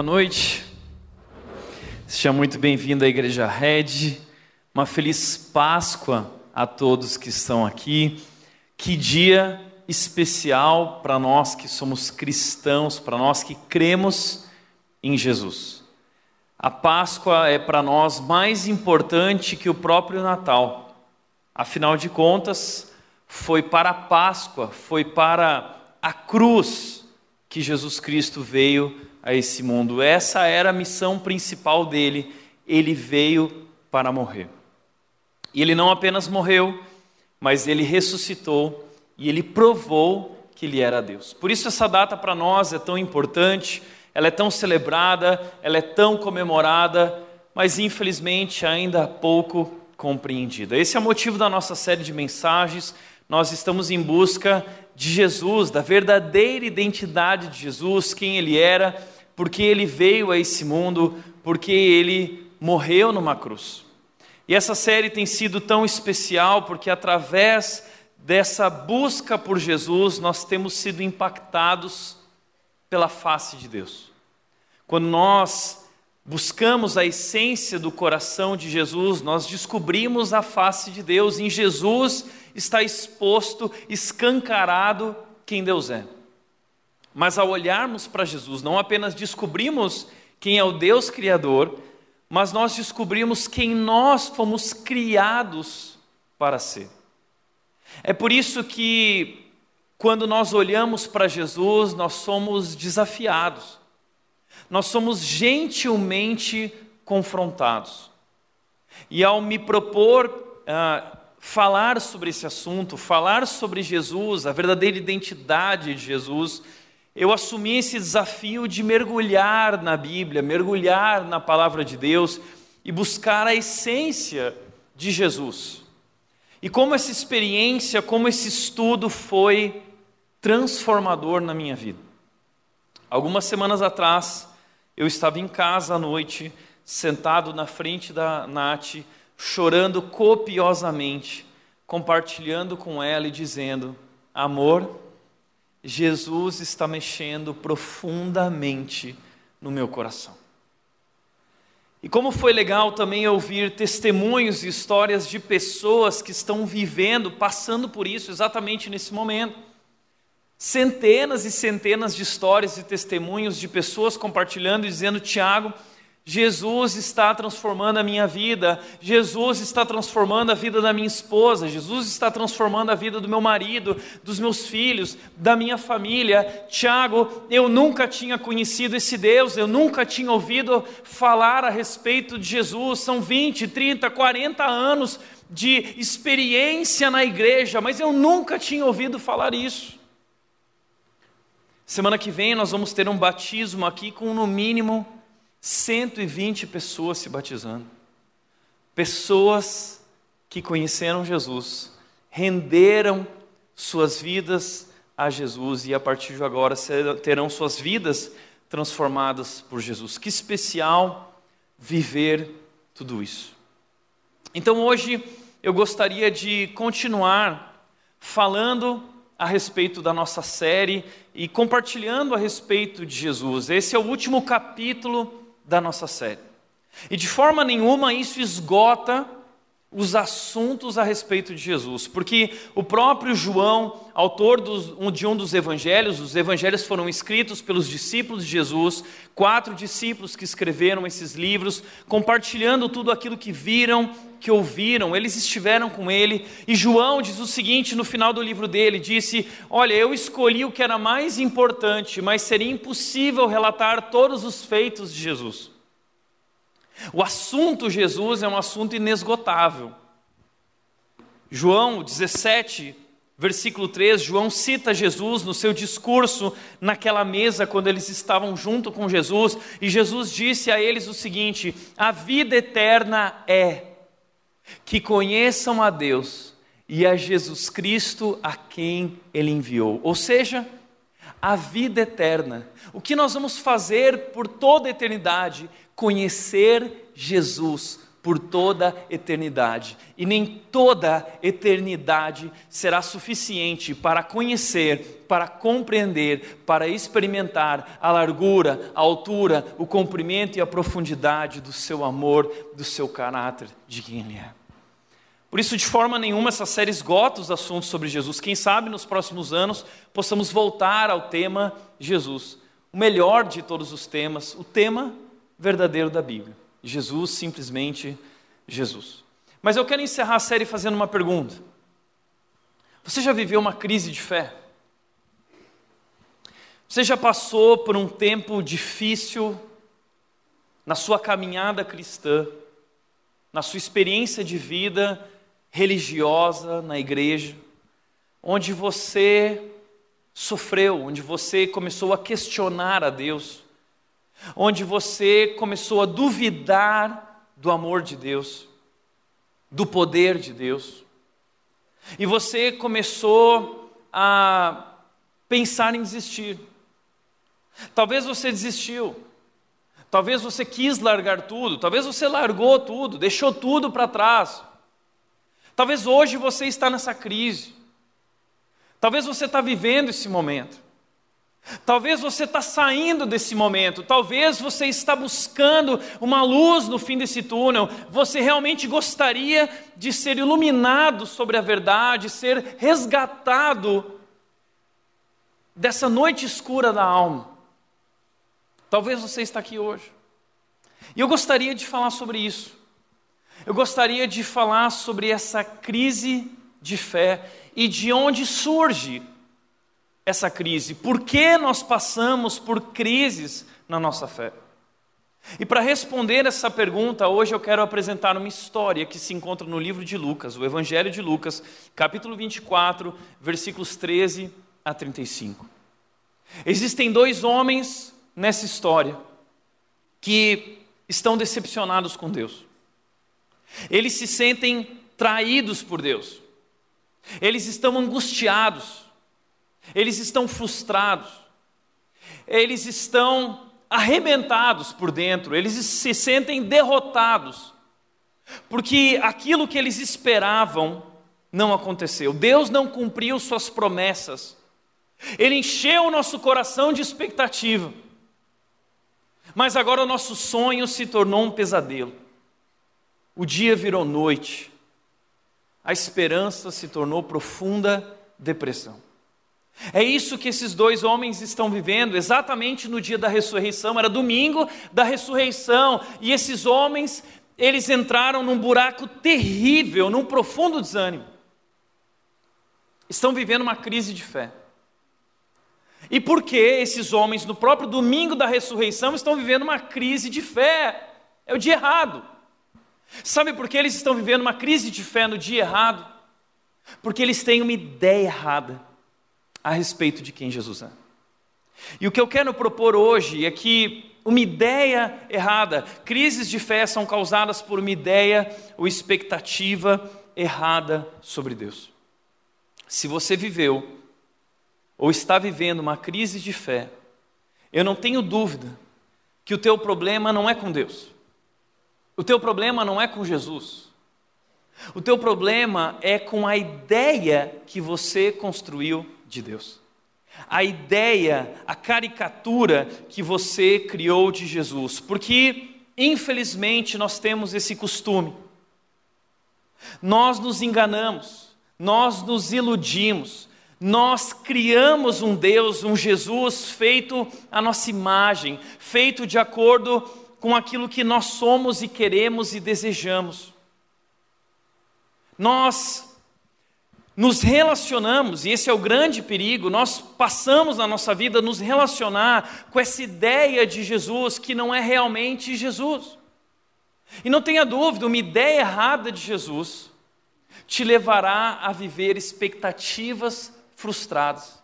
Boa noite. Seja muito bem-vindo à Igreja Red. Uma feliz Páscoa a todos que estão aqui. Que dia especial para nós que somos cristãos, para nós que cremos em Jesus. A Páscoa é para nós mais importante que o próprio Natal. Afinal de contas, foi para a Páscoa, foi para a cruz que Jesus Cristo veio a esse mundo. Essa era a missão principal dele. Ele veio para morrer. E ele não apenas morreu, mas ele ressuscitou e ele provou que ele era Deus. Por isso essa data para nós é tão importante, ela é tão celebrada, ela é tão comemorada, mas infelizmente ainda pouco compreendida. Esse é o motivo da nossa série de mensagens. Nós estamos em busca de Jesus, da verdadeira identidade de Jesus, quem ele era, porque ele veio a esse mundo, porque ele morreu numa cruz. E essa série tem sido tão especial porque através dessa busca por Jesus nós temos sido impactados pela face de Deus. Quando nós buscamos a essência do coração de Jesus, nós descobrimos a face de Deus. Em Jesus está exposto, escancarado quem Deus é. Mas ao olharmos para Jesus, não apenas descobrimos quem é o Deus Criador, mas nós descobrimos quem nós fomos criados para ser. É por isso que, quando nós olhamos para Jesus, nós somos desafiados, nós somos gentilmente confrontados. E ao me propor uh, falar sobre esse assunto, falar sobre Jesus, a verdadeira identidade de Jesus, eu assumi esse desafio de mergulhar na Bíblia, mergulhar na palavra de Deus e buscar a essência de Jesus. E como essa experiência, como esse estudo foi transformador na minha vida. Algumas semanas atrás, eu estava em casa à noite, sentado na frente da Nath, chorando copiosamente, compartilhando com ela e dizendo: Amor, Jesus está mexendo profundamente no meu coração. E como foi legal também ouvir testemunhos e histórias de pessoas que estão vivendo, passando por isso exatamente nesse momento. Centenas e centenas de histórias e testemunhos de pessoas compartilhando e dizendo: Tiago, Jesus está transformando a minha vida, Jesus está transformando a vida da minha esposa, Jesus está transformando a vida do meu marido, dos meus filhos, da minha família. Tiago, eu nunca tinha conhecido esse Deus, eu nunca tinha ouvido falar a respeito de Jesus. São 20, 30, 40 anos de experiência na igreja, mas eu nunca tinha ouvido falar isso. Semana que vem nós vamos ter um batismo aqui com no mínimo 120 pessoas se batizando. Pessoas que conheceram Jesus, renderam suas vidas a Jesus e a partir de agora terão suas vidas transformadas por Jesus. Que especial viver tudo isso. Então hoje eu gostaria de continuar falando a respeito da nossa série e compartilhando a respeito de Jesus. Esse é o último capítulo da nossa série. E de forma nenhuma isso esgota os assuntos a respeito de Jesus, porque o próprio João, autor de um dos evangelhos, os evangelhos foram escritos pelos discípulos de Jesus, quatro discípulos que escreveram esses livros, compartilhando tudo aquilo que viram, que ouviram, eles estiveram com ele, e João diz o seguinte no final do livro dele: disse, Olha, eu escolhi o que era mais importante, mas seria impossível relatar todos os feitos de Jesus. O assunto Jesus é um assunto inesgotável. João 17, versículo 3, João cita Jesus no seu discurso naquela mesa quando eles estavam junto com Jesus, e Jesus disse a eles o seguinte: A vida eterna é que conheçam a Deus e a Jesus Cristo a quem ele enviou. Ou seja, a vida eterna. O que nós vamos fazer por toda a eternidade conhecer Jesus, por toda eternidade. E nem toda eternidade será suficiente para conhecer, para compreender, para experimentar a largura, a altura, o comprimento e a profundidade do seu amor, do seu caráter, de quem Ele é. Por isso, de forma nenhuma, essa série esgota os assuntos sobre Jesus. Quem sabe nos próximos anos possamos voltar ao tema Jesus, o melhor de todos os temas, o tema verdadeiro da Bíblia. Jesus, simplesmente Jesus. Mas eu quero encerrar a série fazendo uma pergunta. Você já viveu uma crise de fé? Você já passou por um tempo difícil na sua caminhada cristã, na sua experiência de vida religiosa na igreja, onde você sofreu, onde você começou a questionar a Deus, onde você começou a duvidar do amor de Deus, do poder de Deus, e você começou a pensar em desistir. Talvez você desistiu, talvez você quis largar tudo, talvez você largou tudo, deixou tudo para trás. Talvez hoje você está nessa crise. Talvez você está vivendo esse momento. Talvez você está saindo desse momento, talvez você está buscando uma luz no fim desse túnel, você realmente gostaria de ser iluminado sobre a verdade, ser resgatado dessa noite escura da alma. Talvez você está aqui hoje. E eu gostaria de falar sobre isso. Eu gostaria de falar sobre essa crise de fé e de onde surge essa crise. Por que nós passamos por crises na nossa fé? E para responder essa pergunta, hoje eu quero apresentar uma história que se encontra no livro de Lucas, o Evangelho de Lucas, capítulo 24, versículos 13 a 35. Existem dois homens nessa história que estão decepcionados com Deus. Eles se sentem traídos por Deus. Eles estão angustiados. Eles estão frustrados. Eles estão arrebentados por dentro. Eles se sentem derrotados. Porque aquilo que eles esperavam não aconteceu. Deus não cumpriu suas promessas. Ele encheu o nosso coração de expectativa. Mas agora o nosso sonho se tornou um pesadelo. O dia virou noite. A esperança se tornou profunda depressão. É isso que esses dois homens estão vivendo exatamente no dia da ressurreição, era domingo da ressurreição, e esses homens, eles entraram num buraco terrível, num profundo desânimo. Estão vivendo uma crise de fé. E por que esses homens, no próprio domingo da ressurreição, estão vivendo uma crise de fé? É o dia errado. Sabe por que eles estão vivendo uma crise de fé no dia errado? Porque eles têm uma ideia errada a respeito de quem Jesus é. E o que eu quero propor hoje é que uma ideia errada, crises de fé são causadas por uma ideia ou expectativa errada sobre Deus. Se você viveu ou está vivendo uma crise de fé, eu não tenho dúvida que o teu problema não é com Deus. O teu problema não é com Jesus. O teu problema é com a ideia que você construiu de Deus. A ideia, a caricatura que você criou de Jesus. Porque, infelizmente, nós temos esse costume. Nós nos enganamos, nós nos iludimos, nós criamos um Deus, um Jesus feito à nossa imagem, feito de acordo com aquilo que nós somos e queremos e desejamos. Nós nos relacionamos, e esse é o grande perigo, nós passamos na nossa vida nos relacionar com essa ideia de Jesus que não é realmente Jesus. E não tenha dúvida, uma ideia errada de Jesus te levará a viver expectativas frustradas.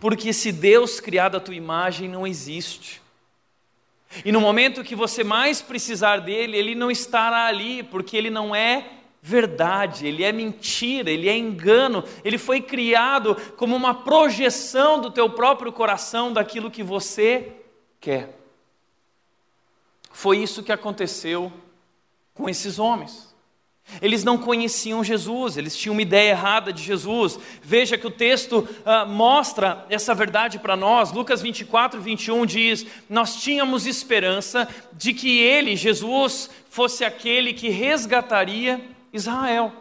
Porque esse Deus criado à tua imagem não existe. E no momento que você mais precisar dele, ele não estará ali, porque ele não é verdade, ele é mentira, ele é engano, ele foi criado como uma projeção do teu próprio coração daquilo que você quer. Foi isso que aconteceu com esses homens. Eles não conheciam Jesus, eles tinham uma ideia errada de Jesus. Veja que o texto uh, mostra essa verdade para nós. Lucas 24, 21 diz: Nós tínhamos esperança de que ele, Jesus, fosse aquele que resgataria Israel.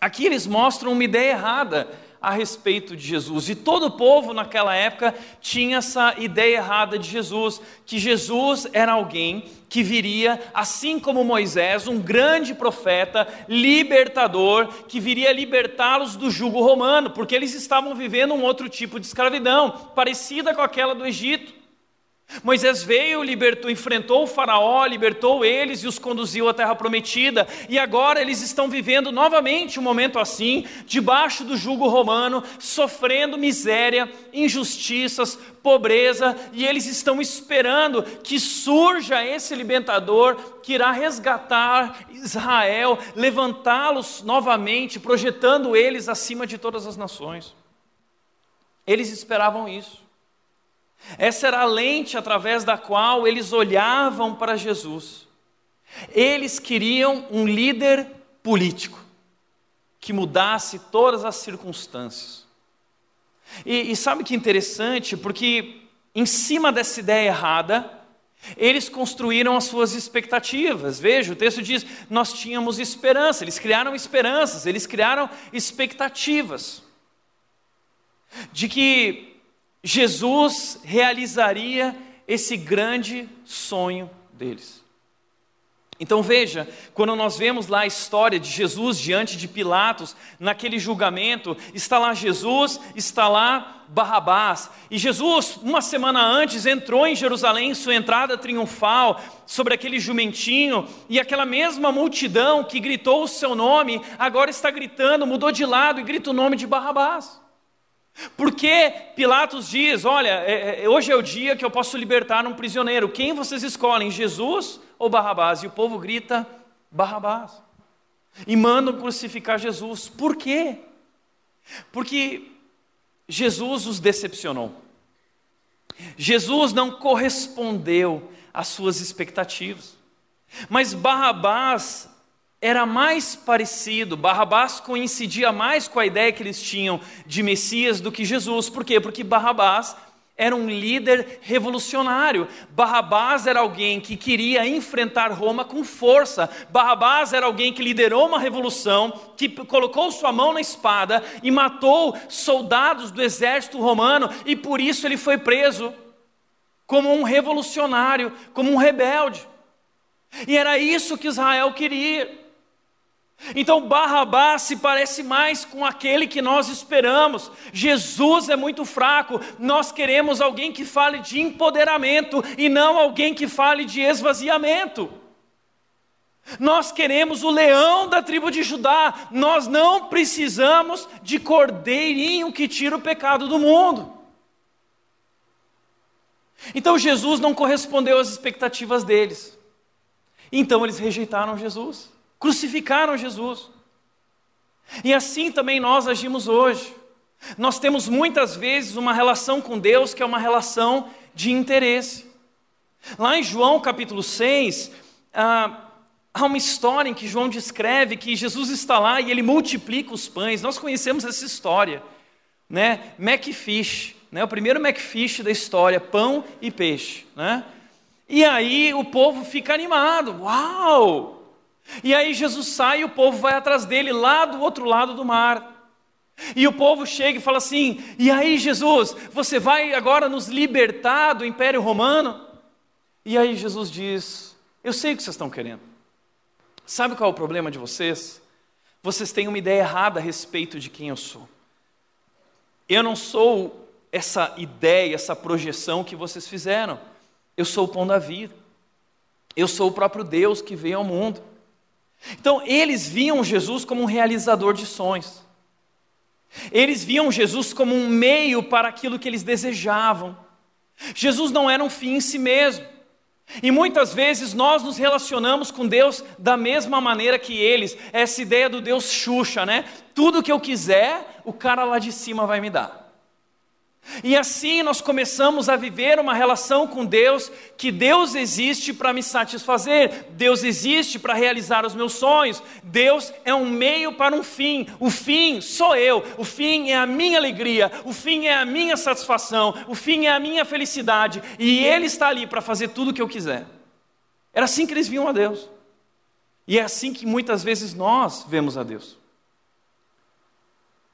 Aqui eles mostram uma ideia errada a respeito de Jesus. E todo o povo naquela época tinha essa ideia errada de Jesus, que Jesus era alguém que viria, assim como Moisés, um grande profeta, libertador, que viria libertá-los do jugo romano, porque eles estavam vivendo um outro tipo de escravidão, parecida com aquela do Egito. Moisés veio, libertou, enfrentou o faraó, libertou eles e os conduziu à terra prometida. E agora eles estão vivendo novamente um momento assim, debaixo do jugo romano, sofrendo miséria, injustiças, pobreza, e eles estão esperando que surja esse libertador que irá resgatar Israel, levantá-los novamente, projetando eles acima de todas as nações. Eles esperavam isso. Essa era a lente através da qual eles olhavam para Jesus. Eles queriam um líder político que mudasse todas as circunstâncias. E, e sabe que interessante? Porque em cima dessa ideia errada, eles construíram as suas expectativas. Veja, o texto diz: nós tínhamos esperança. Eles criaram esperanças, eles criaram expectativas de que Jesus realizaria esse grande sonho deles. Então veja, quando nós vemos lá a história de Jesus diante de Pilatos, naquele julgamento, está lá Jesus, está lá Barrabás. E Jesus, uma semana antes, entrou em Jerusalém, sua entrada triunfal, sobre aquele jumentinho, e aquela mesma multidão que gritou o seu nome, agora está gritando, mudou de lado e grita o nome de Barrabás. Porque Pilatos diz: Olha, é, é, hoje é o dia que eu posso libertar um prisioneiro. Quem vocês escolhem, Jesus ou Barrabás? E o povo grita: Barrabás. E mandam crucificar Jesus. Por quê? Porque Jesus os decepcionou. Jesus não correspondeu às suas expectativas. Mas Barrabás era mais parecido, Barrabás coincidia mais com a ideia que eles tinham de Messias do que Jesus. Por quê? Porque Barrabás era um líder revolucionário. Barrabás era alguém que queria enfrentar Roma com força. Barrabás era alguém que liderou uma revolução, que colocou sua mão na espada e matou soldados do exército romano, e por isso ele foi preso como um revolucionário, como um rebelde. E era isso que Israel queria. Então Barrabás se parece mais com aquele que nós esperamos. Jesus é muito fraco. Nós queremos alguém que fale de empoderamento e não alguém que fale de esvaziamento. Nós queremos o leão da tribo de Judá. Nós não precisamos de cordeirinho que tira o pecado do mundo. Então Jesus não correspondeu às expectativas deles. Então eles rejeitaram Jesus crucificaram Jesus. E assim também nós agimos hoje. Nós temos muitas vezes uma relação com Deus que é uma relação de interesse. Lá em João capítulo 6, ah, há uma história em que João descreve que Jesus está lá e ele multiplica os pães. Nós conhecemos essa história, né? Macfish, né? o primeiro Macfish da história, pão e peixe. Né? E aí o povo fica animado, uau! E aí Jesus sai e o povo vai atrás dele lá do outro lado do mar. E o povo chega e fala assim: E aí, Jesus, você vai agora nos libertar do Império Romano? E aí Jesus diz: Eu sei o que vocês estão querendo. Sabe qual é o problema de vocês? Vocês têm uma ideia errada a respeito de quem eu sou. Eu não sou essa ideia, essa projeção que vocês fizeram. Eu sou o pão da vida. Eu sou o próprio Deus que veio ao mundo. Então, eles viam Jesus como um realizador de sonhos. Eles viam Jesus como um meio para aquilo que eles desejavam. Jesus não era um fim em si mesmo. E muitas vezes nós nos relacionamos com Deus da mesma maneira que eles. Essa ideia do Deus Xuxa, né? Tudo que eu quiser, o cara lá de cima vai me dar. E assim nós começamos a viver uma relação com Deus, que Deus existe para me satisfazer, Deus existe para realizar os meus sonhos, Deus é um meio para um fim, o fim sou eu, o fim é a minha alegria, o fim é a minha satisfação, o fim é a minha felicidade, e Ele está ali para fazer tudo o que eu quiser. Era assim que eles viam a Deus, e é assim que muitas vezes nós vemos a Deus.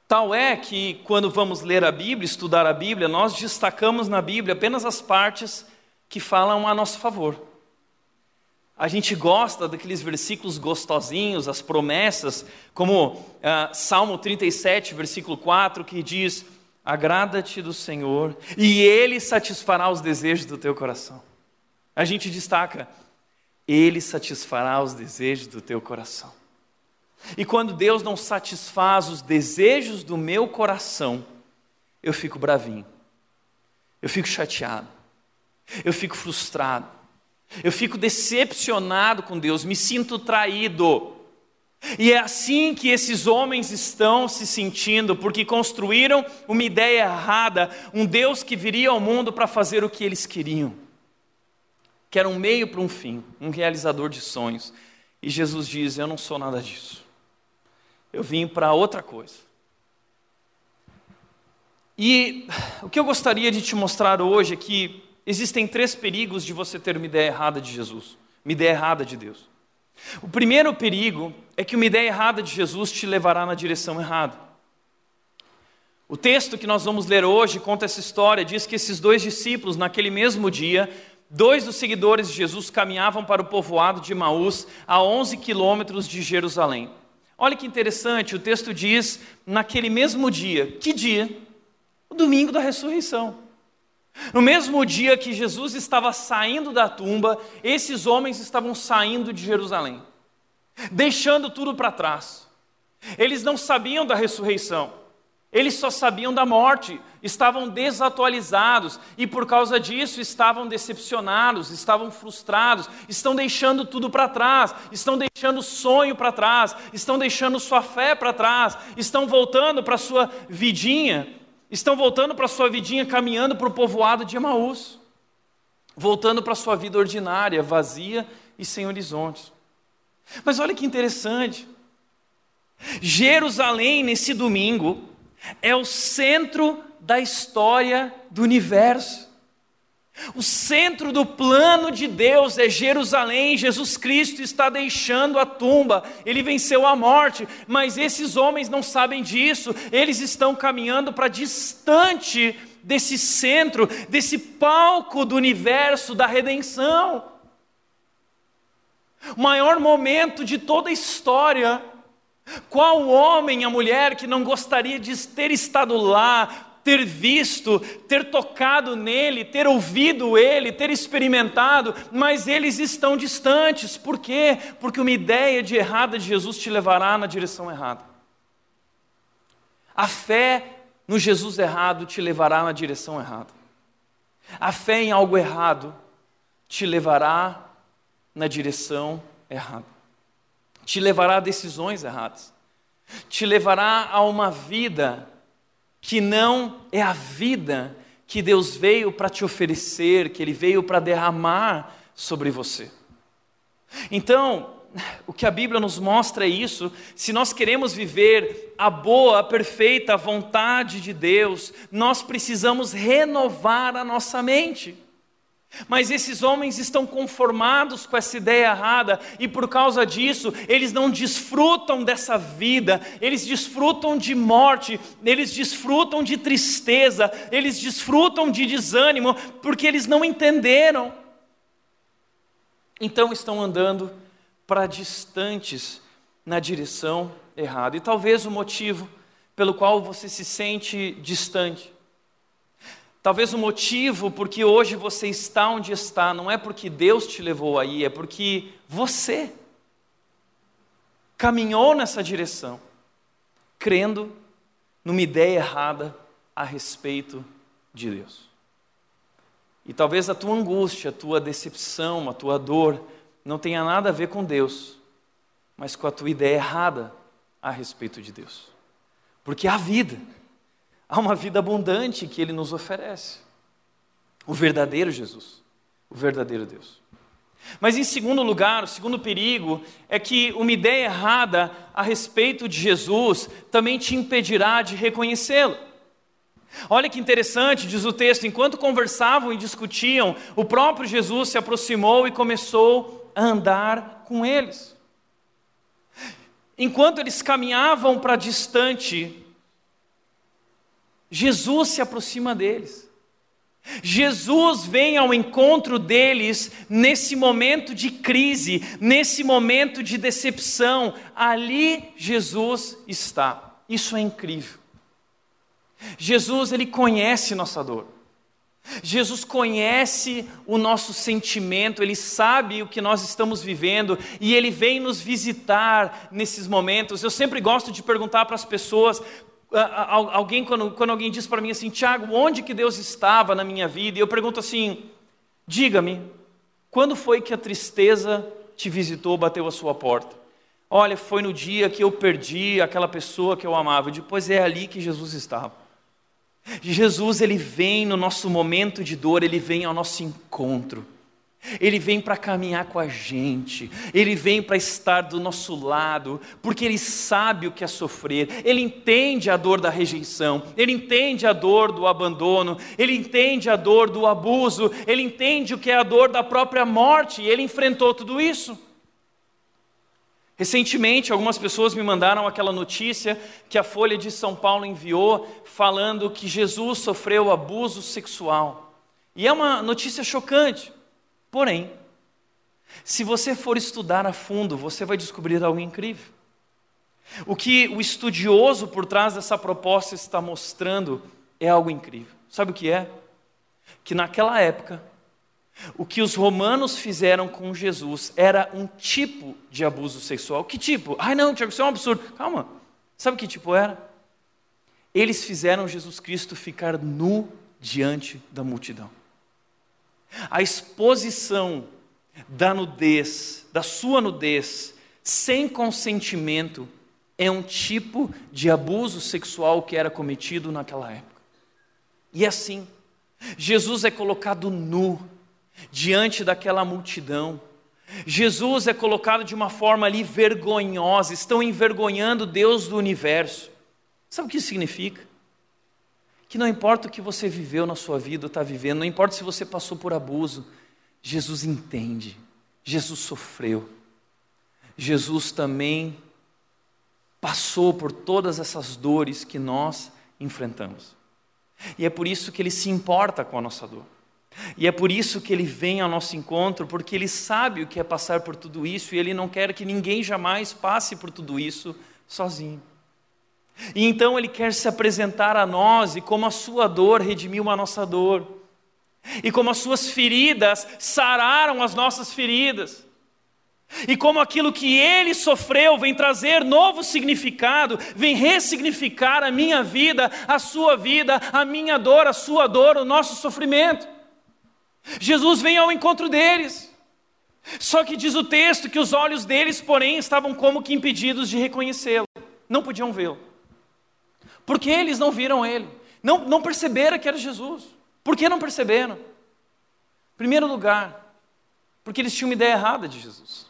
Tal é que, quando vamos ler a Bíblia, estudar a Bíblia, nós destacamos na Bíblia apenas as partes que falam a nosso favor. A gente gosta daqueles versículos gostosinhos, as promessas, como uh, Salmo 37, versículo 4, que diz: Agrada-te do Senhor, e Ele satisfará os desejos do teu coração. A gente destaca: Ele satisfará os desejos do teu coração. E quando Deus não satisfaz os desejos do meu coração, eu fico bravinho, eu fico chateado, eu fico frustrado, eu fico decepcionado com Deus, me sinto traído. E é assim que esses homens estão se sentindo, porque construíram uma ideia errada, um Deus que viria ao mundo para fazer o que eles queriam, que era um meio para um fim, um realizador de sonhos. E Jesus diz: Eu não sou nada disso eu vim para outra coisa. E o que eu gostaria de te mostrar hoje é que existem três perigos de você ter uma ideia errada de Jesus, uma ideia errada de Deus. O primeiro perigo é que uma ideia errada de Jesus te levará na direção errada. O texto que nós vamos ler hoje conta essa história, diz que esses dois discípulos, naquele mesmo dia, dois dos seguidores de Jesus caminhavam para o povoado de Maús, a 11 quilômetros de Jerusalém. Olha que interessante, o texto diz naquele mesmo dia. Que dia? O domingo da ressurreição. No mesmo dia que Jesus estava saindo da tumba, esses homens estavam saindo de Jerusalém, deixando tudo para trás. Eles não sabiam da ressurreição. Eles só sabiam da morte, estavam desatualizados e por causa disso estavam decepcionados, estavam frustrados, estão deixando tudo para trás, estão deixando o sonho para trás, estão deixando sua fé para trás, estão voltando para sua vidinha, estão voltando para sua vidinha caminhando para o povoado de Emaús, voltando para sua vida ordinária, vazia e sem horizontes. Mas olha que interessante. Jerusalém nesse domingo é o centro da história do universo. O centro do plano de Deus é Jerusalém. Jesus Cristo está deixando a tumba, ele venceu a morte, mas esses homens não sabem disso, eles estão caminhando para distante desse centro, desse palco do universo da redenção. O maior momento de toda a história qual homem, a mulher que não gostaria de ter estado lá, ter visto, ter tocado nele, ter ouvido ele, ter experimentado, mas eles estão distantes. Por quê? Porque uma ideia de errada de Jesus te levará na direção errada. A fé no Jesus errado te levará na direção errada. A fé em algo errado te levará na direção errada te levará a decisões erradas, te levará a uma vida que não é a vida que Deus veio para te oferecer, que Ele veio para derramar sobre você. Então, o que a Bíblia nos mostra é isso. Se nós queremos viver a boa, a perfeita vontade de Deus, nós precisamos renovar a nossa mente. Mas esses homens estão conformados com essa ideia errada e por causa disso eles não desfrutam dessa vida, eles desfrutam de morte, eles desfrutam de tristeza, eles desfrutam de desânimo porque eles não entenderam. Então estão andando para distantes na direção errada. E talvez o motivo pelo qual você se sente distante Talvez o motivo porque hoje você está onde está não é porque Deus te levou aí, é porque você caminhou nessa direção, crendo numa ideia errada a respeito de Deus. E talvez a tua angústia, a tua decepção, a tua dor não tenha nada a ver com Deus, mas com a tua ideia errada a respeito de Deus. Porque há vida a uma vida abundante que Ele nos oferece. O verdadeiro Jesus, o verdadeiro Deus. Mas em segundo lugar, o segundo perigo é que uma ideia errada a respeito de Jesus também te impedirá de reconhecê-lo. Olha que interessante, diz o texto: enquanto conversavam e discutiam, o próprio Jesus se aproximou e começou a andar com eles. Enquanto eles caminhavam para distante, Jesus se aproxima deles. Jesus vem ao encontro deles nesse momento de crise, nesse momento de decepção. Ali Jesus está. Isso é incrível. Jesus, ele conhece nossa dor. Jesus conhece o nosso sentimento, ele sabe o que nós estamos vivendo e ele vem nos visitar nesses momentos. Eu sempre gosto de perguntar para as pessoas alguém quando, quando alguém diz para mim assim, Tiago, onde que Deus estava na minha vida? E eu pergunto assim, diga-me, quando foi que a tristeza te visitou, bateu a sua porta? Olha, foi no dia que eu perdi aquela pessoa que eu amava. Depois é ali que Jesus estava. Jesus ele vem no nosso momento de dor, ele vem ao nosso encontro. Ele vem para caminhar com a gente, ele vem para estar do nosso lado, porque ele sabe o que é sofrer, ele entende a dor da rejeição, ele entende a dor do abandono, ele entende a dor do abuso, ele entende o que é a dor da própria morte, e ele enfrentou tudo isso. Recentemente, algumas pessoas me mandaram aquela notícia que a Folha de São Paulo enviou, falando que Jesus sofreu abuso sexual. E é uma notícia chocante. Porém, se você for estudar a fundo, você vai descobrir algo incrível. O que o estudioso por trás dessa proposta está mostrando é algo incrível. Sabe o que é? Que naquela época, o que os romanos fizeram com Jesus era um tipo de abuso sexual. Que tipo? Ai não, Tiago, isso é um absurdo. Calma. Sabe que tipo era? Eles fizeram Jesus Cristo ficar nu diante da multidão. A exposição da nudez, da sua nudez, sem consentimento, é um tipo de abuso sexual que era cometido naquela época. E assim, Jesus é colocado nu diante daquela multidão. Jesus é colocado de uma forma ali vergonhosa, estão envergonhando Deus do universo. Sabe o que isso significa? Que não importa o que você viveu na sua vida ou está vivendo, não importa se você passou por abuso, Jesus entende, Jesus sofreu. Jesus também passou por todas essas dores que nós enfrentamos. E é por isso que ele se importa com a nossa dor. E é por isso que ele vem ao nosso encontro, porque ele sabe o que é passar por tudo isso e ele não quer que ninguém jamais passe por tudo isso sozinho. E então ele quer se apresentar a nós e como a sua dor redimiu a nossa dor. E como as suas feridas sararam as nossas feridas. E como aquilo que ele sofreu vem trazer novo significado, vem ressignificar a minha vida, a sua vida, a minha dor, a sua dor, o nosso sofrimento. Jesus vem ao encontro deles. Só que diz o texto que os olhos deles, porém, estavam como que impedidos de reconhecê-lo, não podiam vê-lo. Porque eles não viram ele, não, não perceberam que era Jesus. Por que não perceberam? Em primeiro lugar, porque eles tinham uma ideia errada de Jesus.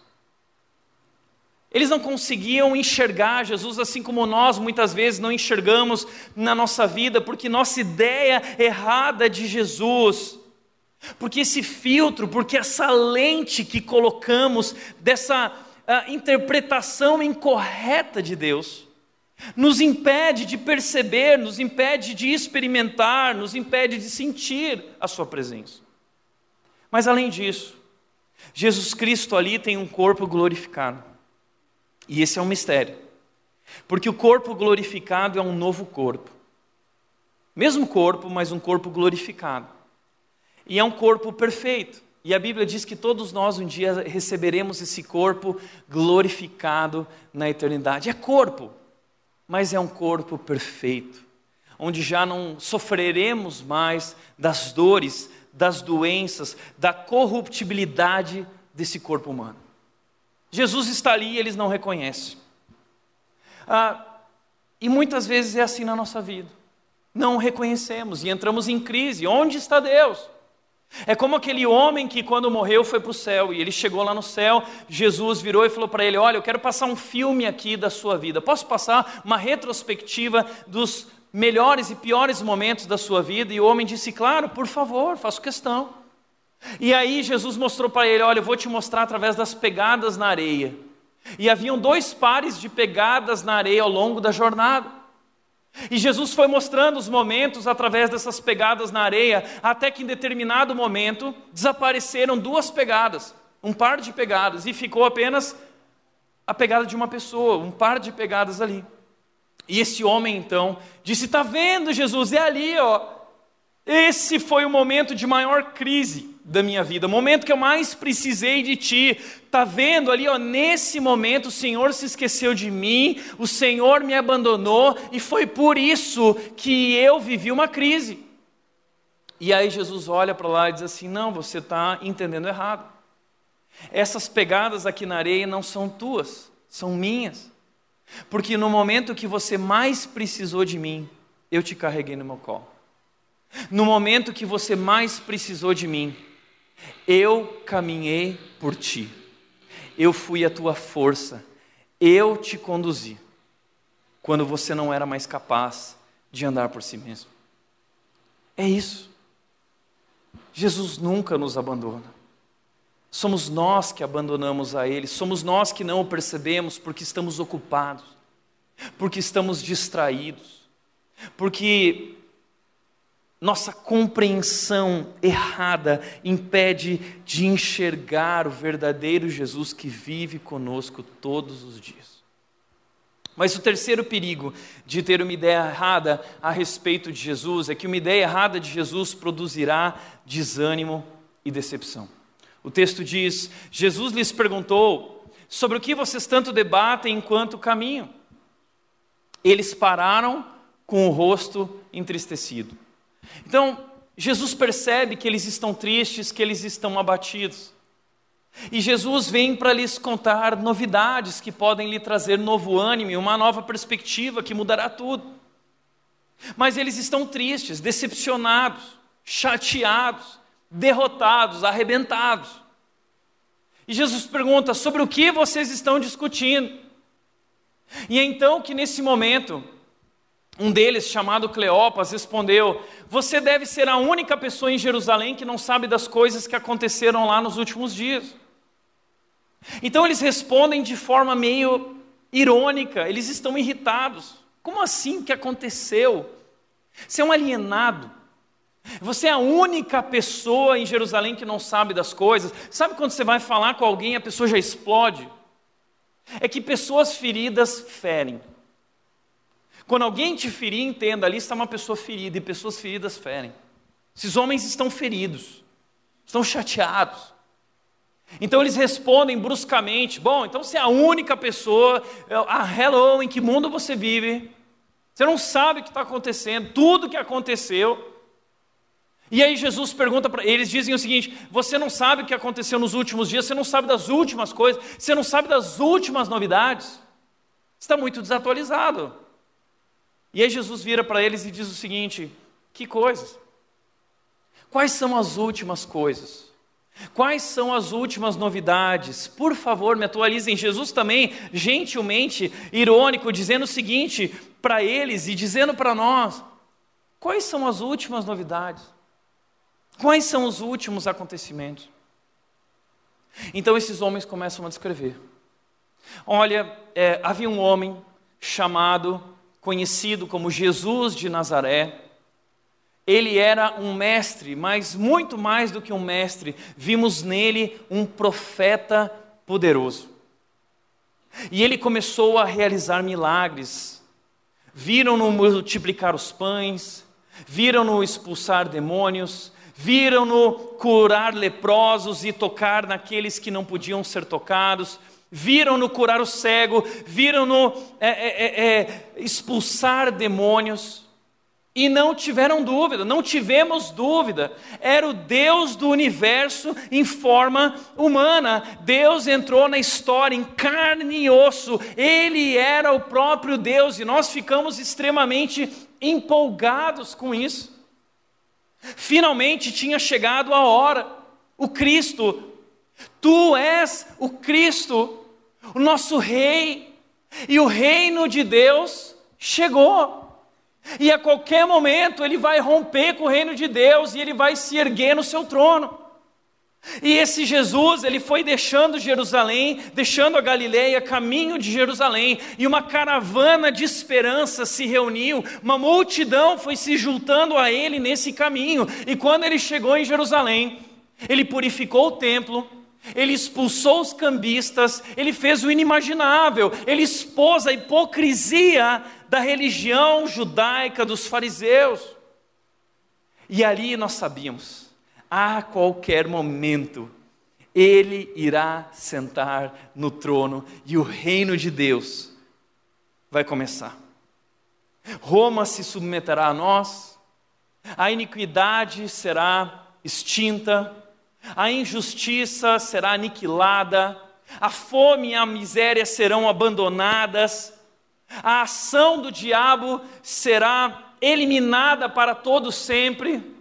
Eles não conseguiam enxergar Jesus assim como nós muitas vezes não enxergamos na nossa vida, porque nossa ideia errada de Jesus, porque esse filtro, porque essa lente que colocamos dessa uh, interpretação incorreta de Deus, nos impede de perceber, nos impede de experimentar, nos impede de sentir a Sua presença. Mas além disso, Jesus Cristo ali tem um corpo glorificado. E esse é um mistério. Porque o corpo glorificado é um novo corpo. Mesmo corpo, mas um corpo glorificado. E é um corpo perfeito. E a Bíblia diz que todos nós um dia receberemos esse corpo glorificado na eternidade. É corpo, mas é um corpo perfeito, onde já não sofreremos mais das dores, das doenças, da corruptibilidade desse corpo humano. Jesus está ali e eles não reconhecem. Ah, e muitas vezes é assim na nossa vida. não reconhecemos e entramos em crise. Onde está Deus? É como aquele homem que, quando morreu, foi para o céu e ele chegou lá no céu. Jesus virou e falou para ele: Olha, eu quero passar um filme aqui da sua vida. Posso passar uma retrospectiva dos melhores e piores momentos da sua vida? E o homem disse: Claro, por favor, faço questão. E aí Jesus mostrou para ele: Olha, eu vou te mostrar através das pegadas na areia. E haviam dois pares de pegadas na areia ao longo da jornada. E Jesus foi mostrando os momentos através dessas pegadas na areia, até que em determinado momento desapareceram duas pegadas, um par de pegadas, e ficou apenas a pegada de uma pessoa, um par de pegadas ali. E esse homem então disse: Está vendo, Jesus? É ali, ó. Esse foi o momento de maior crise da minha vida, o momento que eu mais precisei de ti. Tá vendo ali, ó, nesse momento o Senhor se esqueceu de mim, o Senhor me abandonou e foi por isso que eu vivi uma crise. E aí Jesus olha para lá e diz assim: "Não, você está entendendo errado. Essas pegadas aqui na areia não são tuas, são minhas. Porque no momento que você mais precisou de mim, eu te carreguei no meu colo. No momento que você mais precisou de mim, eu caminhei por ti, eu fui a tua força, eu te conduzi, quando você não era mais capaz de andar por si mesmo. É isso. Jesus nunca nos abandona. Somos nós que abandonamos a Ele, somos nós que não o percebemos porque estamos ocupados, porque estamos distraídos, porque nossa compreensão errada impede de enxergar o verdadeiro Jesus que vive conosco todos os dias. Mas o terceiro perigo de ter uma ideia errada a respeito de Jesus é que uma ideia errada de Jesus produzirá desânimo e decepção. O texto diz: Jesus lhes perguntou sobre o que vocês tanto debatem enquanto caminham. Eles pararam com o rosto entristecido. Então, Jesus percebe que eles estão tristes, que eles estão abatidos. E Jesus vem para lhes contar novidades que podem lhe trazer novo ânimo, uma nova perspectiva que mudará tudo. Mas eles estão tristes, decepcionados, chateados, derrotados, arrebentados. E Jesus pergunta: sobre o que vocês estão discutindo? E é então que nesse momento um deles, chamado Cleopas, respondeu: Você deve ser a única pessoa em Jerusalém que não sabe das coisas que aconteceram lá nos últimos dias. Então eles respondem de forma meio irônica, eles estão irritados. Como assim que aconteceu? Você é um alienado. Você é a única pessoa em Jerusalém que não sabe das coisas. Sabe quando você vai falar com alguém a pessoa já explode? É que pessoas feridas ferem. Quando alguém te ferir, entenda, ali está uma pessoa ferida e pessoas feridas ferem. Esses homens estão feridos, estão chateados. Então eles respondem bruscamente: Bom, então você é a única pessoa, ah, hello, em que mundo você vive? Você não sabe o que está acontecendo, tudo o que aconteceu. E aí Jesus pergunta para eles dizem o seguinte: você não sabe o que aconteceu nos últimos dias, você não sabe das últimas coisas, você não sabe das últimas novidades. Está muito desatualizado. E aí Jesus vira para eles e diz o seguinte: que coisas? Quais são as últimas coisas? Quais são as últimas novidades? Por favor, me atualizem. Jesus também, gentilmente, irônico, dizendo o seguinte para eles e dizendo para nós: quais são as últimas novidades? Quais são os últimos acontecimentos? Então esses homens começam a descrever. Olha, é, havia um homem chamado conhecido como Jesus de Nazaré. Ele era um mestre, mas muito mais do que um mestre, vimos nele um profeta poderoso. E ele começou a realizar milagres. Viram-no multiplicar os pães, viram-no expulsar demônios, viram-no curar leprosos e tocar naqueles que não podiam ser tocados, viram-no curar o cego, viram-no é, é, é, é, expulsar demônios, e não tiveram dúvida, não tivemos dúvida, era o Deus do universo em forma humana. Deus entrou na história em carne e osso, ele era o próprio Deus, e nós ficamos extremamente empolgados com isso. Finalmente tinha chegado a hora, o Cristo, tu és o Cristo, o nosso Rei, e o reino de Deus chegou. E a qualquer momento ele vai romper com o reino de Deus e ele vai se erguer no seu trono. E esse Jesus, ele foi deixando Jerusalém, deixando a Galileia, caminho de Jerusalém, e uma caravana de esperança se reuniu, uma multidão foi se juntando a ele nesse caminho. E quando ele chegou em Jerusalém, ele purificou o templo, ele expulsou os cambistas, ele fez o inimaginável, ele expôs a hipocrisia da religião judaica dos fariseus. E ali nós sabíamos a qualquer momento, ele irá sentar no trono e o reino de Deus vai começar. Roma se submeterá a nós, a iniquidade será extinta, a injustiça será aniquilada, a fome e a miséria serão abandonadas, a ação do diabo será eliminada para todo sempre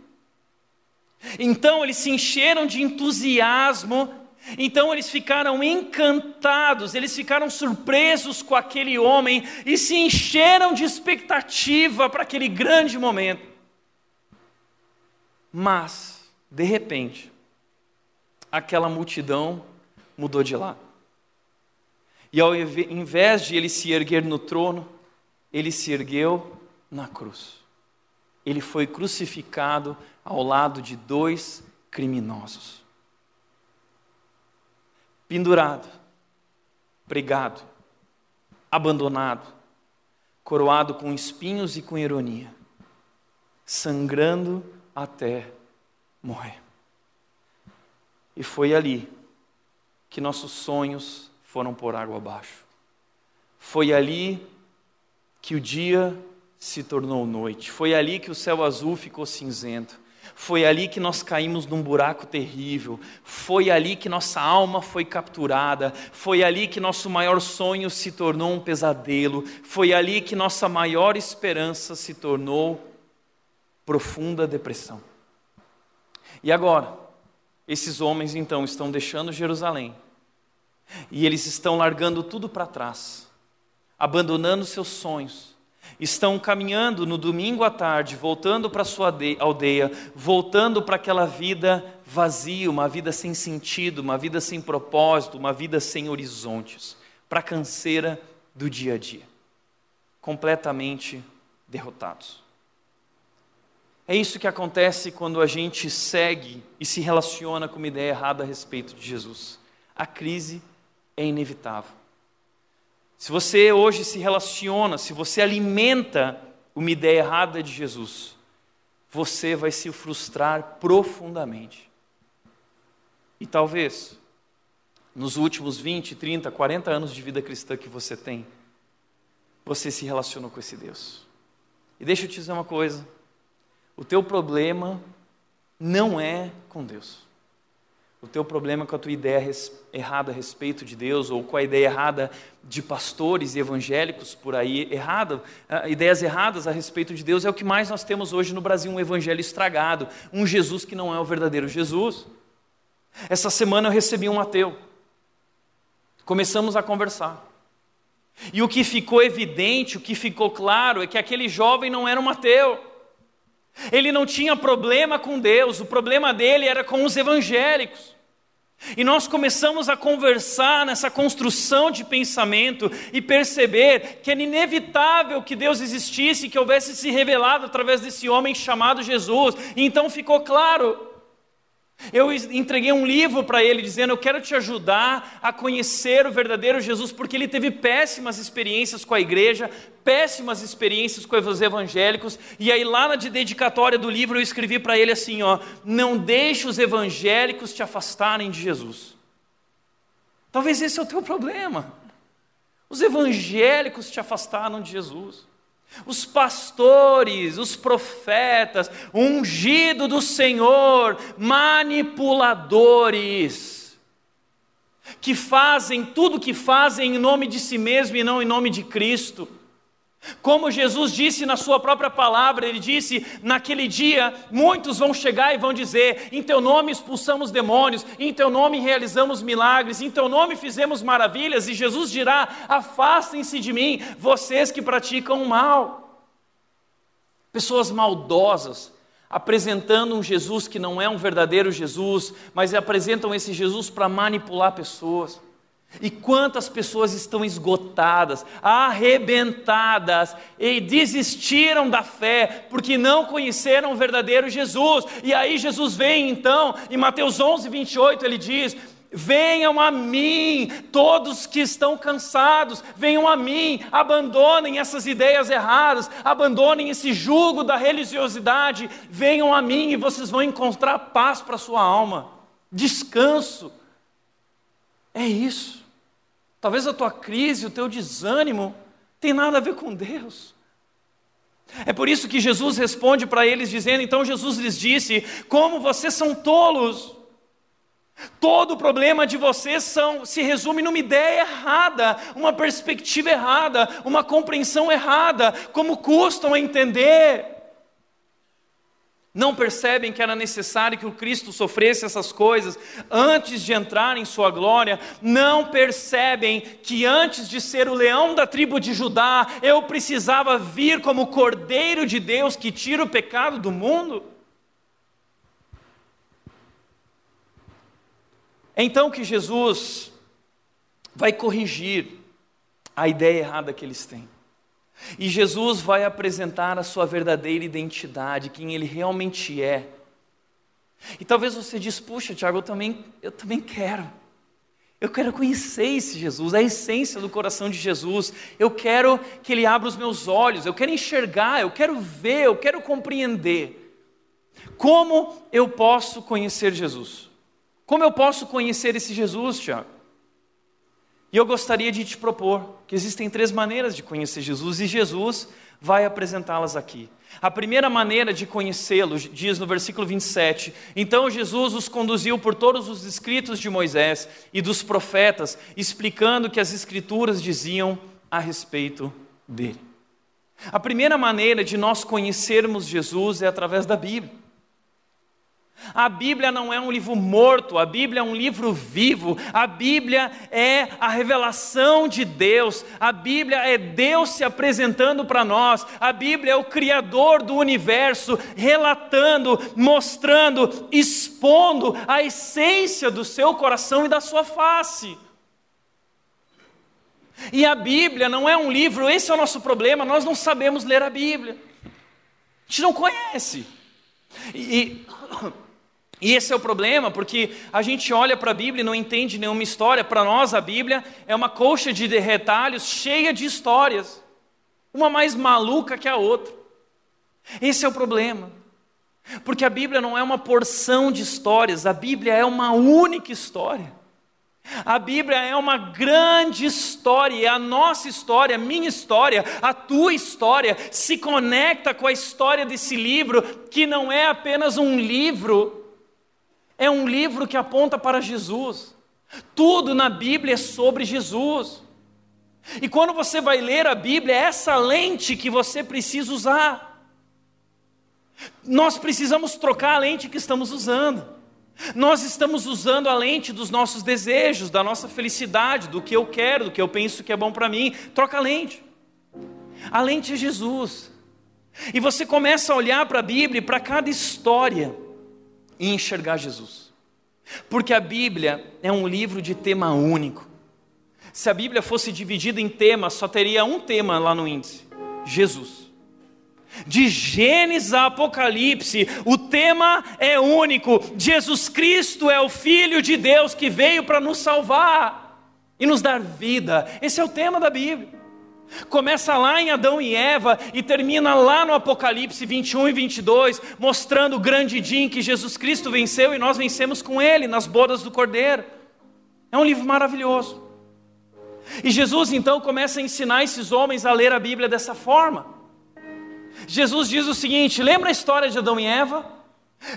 então eles se encheram de entusiasmo, então eles ficaram encantados, eles ficaram surpresos com aquele homem e se encheram de expectativa para aquele grande momento. Mas, de repente, aquela multidão mudou de lado. E ao invés de ele se erguer no trono, ele se ergueu na cruz. Ele foi crucificado ao lado de dois criminosos. Pendurado, pregado, abandonado, coroado com espinhos e com ironia, sangrando até morrer. E foi ali que nossos sonhos foram por água abaixo. Foi ali que o dia se tornou noite. Foi ali que o céu azul ficou cinzento. Foi ali que nós caímos num buraco terrível. Foi ali que nossa alma foi capturada. Foi ali que nosso maior sonho se tornou um pesadelo. Foi ali que nossa maior esperança se tornou profunda depressão. E agora, esses homens então estão deixando Jerusalém. E eles estão largando tudo para trás, abandonando seus sonhos estão caminhando no domingo à tarde, voltando para sua aldeia, voltando para aquela vida vazia, uma vida sem sentido, uma vida sem propósito, uma vida sem horizontes, para a canseira do dia a dia, completamente derrotados. É isso que acontece quando a gente segue e se relaciona com uma ideia errada a respeito de Jesus. A crise é inevitável. Se você hoje se relaciona, se você alimenta uma ideia errada de Jesus, você vai se frustrar profundamente. E talvez, nos últimos 20, 30, 40 anos de vida cristã que você tem, você se relacionou com esse Deus. E deixa eu te dizer uma coisa: o teu problema não é com Deus. O teu problema com a tua ideia errada a respeito de Deus, ou com a ideia errada de pastores e evangélicos por aí, errada, uh, ideias erradas a respeito de Deus, é o que mais nós temos hoje no Brasil, um evangelho estragado, um Jesus que não é o verdadeiro Jesus. Essa semana eu recebi um ateu, começamos a conversar, e o que ficou evidente, o que ficou claro, é que aquele jovem não era um ateu, ele não tinha problema com Deus, o problema dele era com os evangélicos. E nós começamos a conversar nessa construção de pensamento e perceber que era inevitável que Deus existisse, que houvesse se revelado através desse homem chamado Jesus. E então ficou claro eu entreguei um livro para ele dizendo: Eu quero te ajudar a conhecer o verdadeiro Jesus, porque ele teve péssimas experiências com a igreja, péssimas experiências com os evangélicos. E aí, lá na dedicatória do livro, eu escrevi para ele assim: ó, Não deixe os evangélicos te afastarem de Jesus. Talvez esse é o teu problema. Os evangélicos te afastaram de Jesus os pastores, os profetas, ungido do Senhor, manipuladores, que fazem tudo o que fazem em nome de si mesmo e não em nome de Cristo. Como Jesus disse na sua própria palavra, ele disse: naquele dia muitos vão chegar e vão dizer: em teu nome expulsamos demônios, em teu nome realizamos milagres, em teu nome fizemos maravilhas, e Jesus dirá: afastem-se de mim, vocês que praticam o mal. Pessoas maldosas, apresentando um Jesus que não é um verdadeiro Jesus, mas apresentam esse Jesus para manipular pessoas. E quantas pessoas estão esgotadas, arrebentadas e desistiram da fé porque não conheceram o verdadeiro Jesus. E aí Jesus vem então, em Mateus 11, 28, ele diz: Venham a mim, todos que estão cansados, venham a mim, abandonem essas ideias erradas, abandonem esse jugo da religiosidade, venham a mim e vocês vão encontrar paz para a sua alma, descanso. É isso. Talvez a tua crise, o teu desânimo, tem nada a ver com Deus. É por isso que Jesus responde para eles, dizendo: então Jesus lhes disse: Como vocês são tolos, todo o problema de vocês são, se resume numa ideia errada, uma perspectiva errada, uma compreensão errada, como custam a entender não percebem que era necessário que o Cristo sofresse essas coisas antes de entrar em sua glória, não percebem que antes de ser o leão da tribo de Judá, eu precisava vir como o cordeiro de Deus que tira o pecado do mundo? É então que Jesus vai corrigir a ideia errada que eles têm. E Jesus vai apresentar a sua verdadeira identidade, quem ele realmente é. E talvez você diz, puxa, Tiago, eu também, eu também quero. Eu quero conhecer esse Jesus, a essência do coração de Jesus. Eu quero que Ele abra os meus olhos, eu quero enxergar, eu quero ver, eu quero compreender. Como eu posso conhecer Jesus? Como eu posso conhecer esse Jesus, Tiago? E eu gostaria de te propor que existem três maneiras de conhecer Jesus e Jesus vai apresentá-las aqui. A primeira maneira de conhecê-lo diz no versículo 27: Então Jesus os conduziu por todos os escritos de Moisés e dos profetas, explicando o que as escrituras diziam a respeito dele. A primeira maneira de nós conhecermos Jesus é através da Bíblia. A Bíblia não é um livro morto, a Bíblia é um livro vivo, a Bíblia é a revelação de Deus, a Bíblia é Deus se apresentando para nós, a Bíblia é o Criador do universo, relatando, mostrando, expondo a essência do seu coração e da sua face. E a Bíblia não é um livro, esse é o nosso problema, nós não sabemos ler a Bíblia, a gente não conhece. E, e esse é o problema, porque a gente olha para a Bíblia e não entende nenhuma história. Para nós, a Bíblia é uma colcha de retalhos cheia de histórias, uma mais maluca que a outra. Esse é o problema, porque a Bíblia não é uma porção de histórias, a Bíblia é uma única história. A Bíblia é uma grande história, é a nossa história, a minha história, a tua história se conecta com a história desse livro, que não é apenas um livro é um livro que aponta para Jesus. Tudo na Bíblia é sobre Jesus. E quando você vai ler a Bíblia, é essa lente que você precisa usar. Nós precisamos trocar a lente que estamos usando. Nós estamos usando a lente dos nossos desejos, da nossa felicidade, do que eu quero, do que eu penso que é bom para mim. Troca a lente. A lente é Jesus. E você começa a olhar para a Bíblia e para cada história e enxergar Jesus. Porque a Bíblia é um livro de tema único. Se a Bíblia fosse dividida em temas, só teria um tema lá no índice: Jesus. De Gênesis a Apocalipse, o tema é único. Jesus Cristo é o Filho de Deus que veio para nos salvar e nos dar vida. Esse é o tema da Bíblia. Começa lá em Adão e Eva e termina lá no Apocalipse 21 e 22, mostrando o grande dia em que Jesus Cristo venceu e nós vencemos com ele nas bodas do Cordeiro. É um livro maravilhoso. E Jesus então começa a ensinar esses homens a ler a Bíblia dessa forma. Jesus diz o seguinte: lembra a história de Adão e Eva?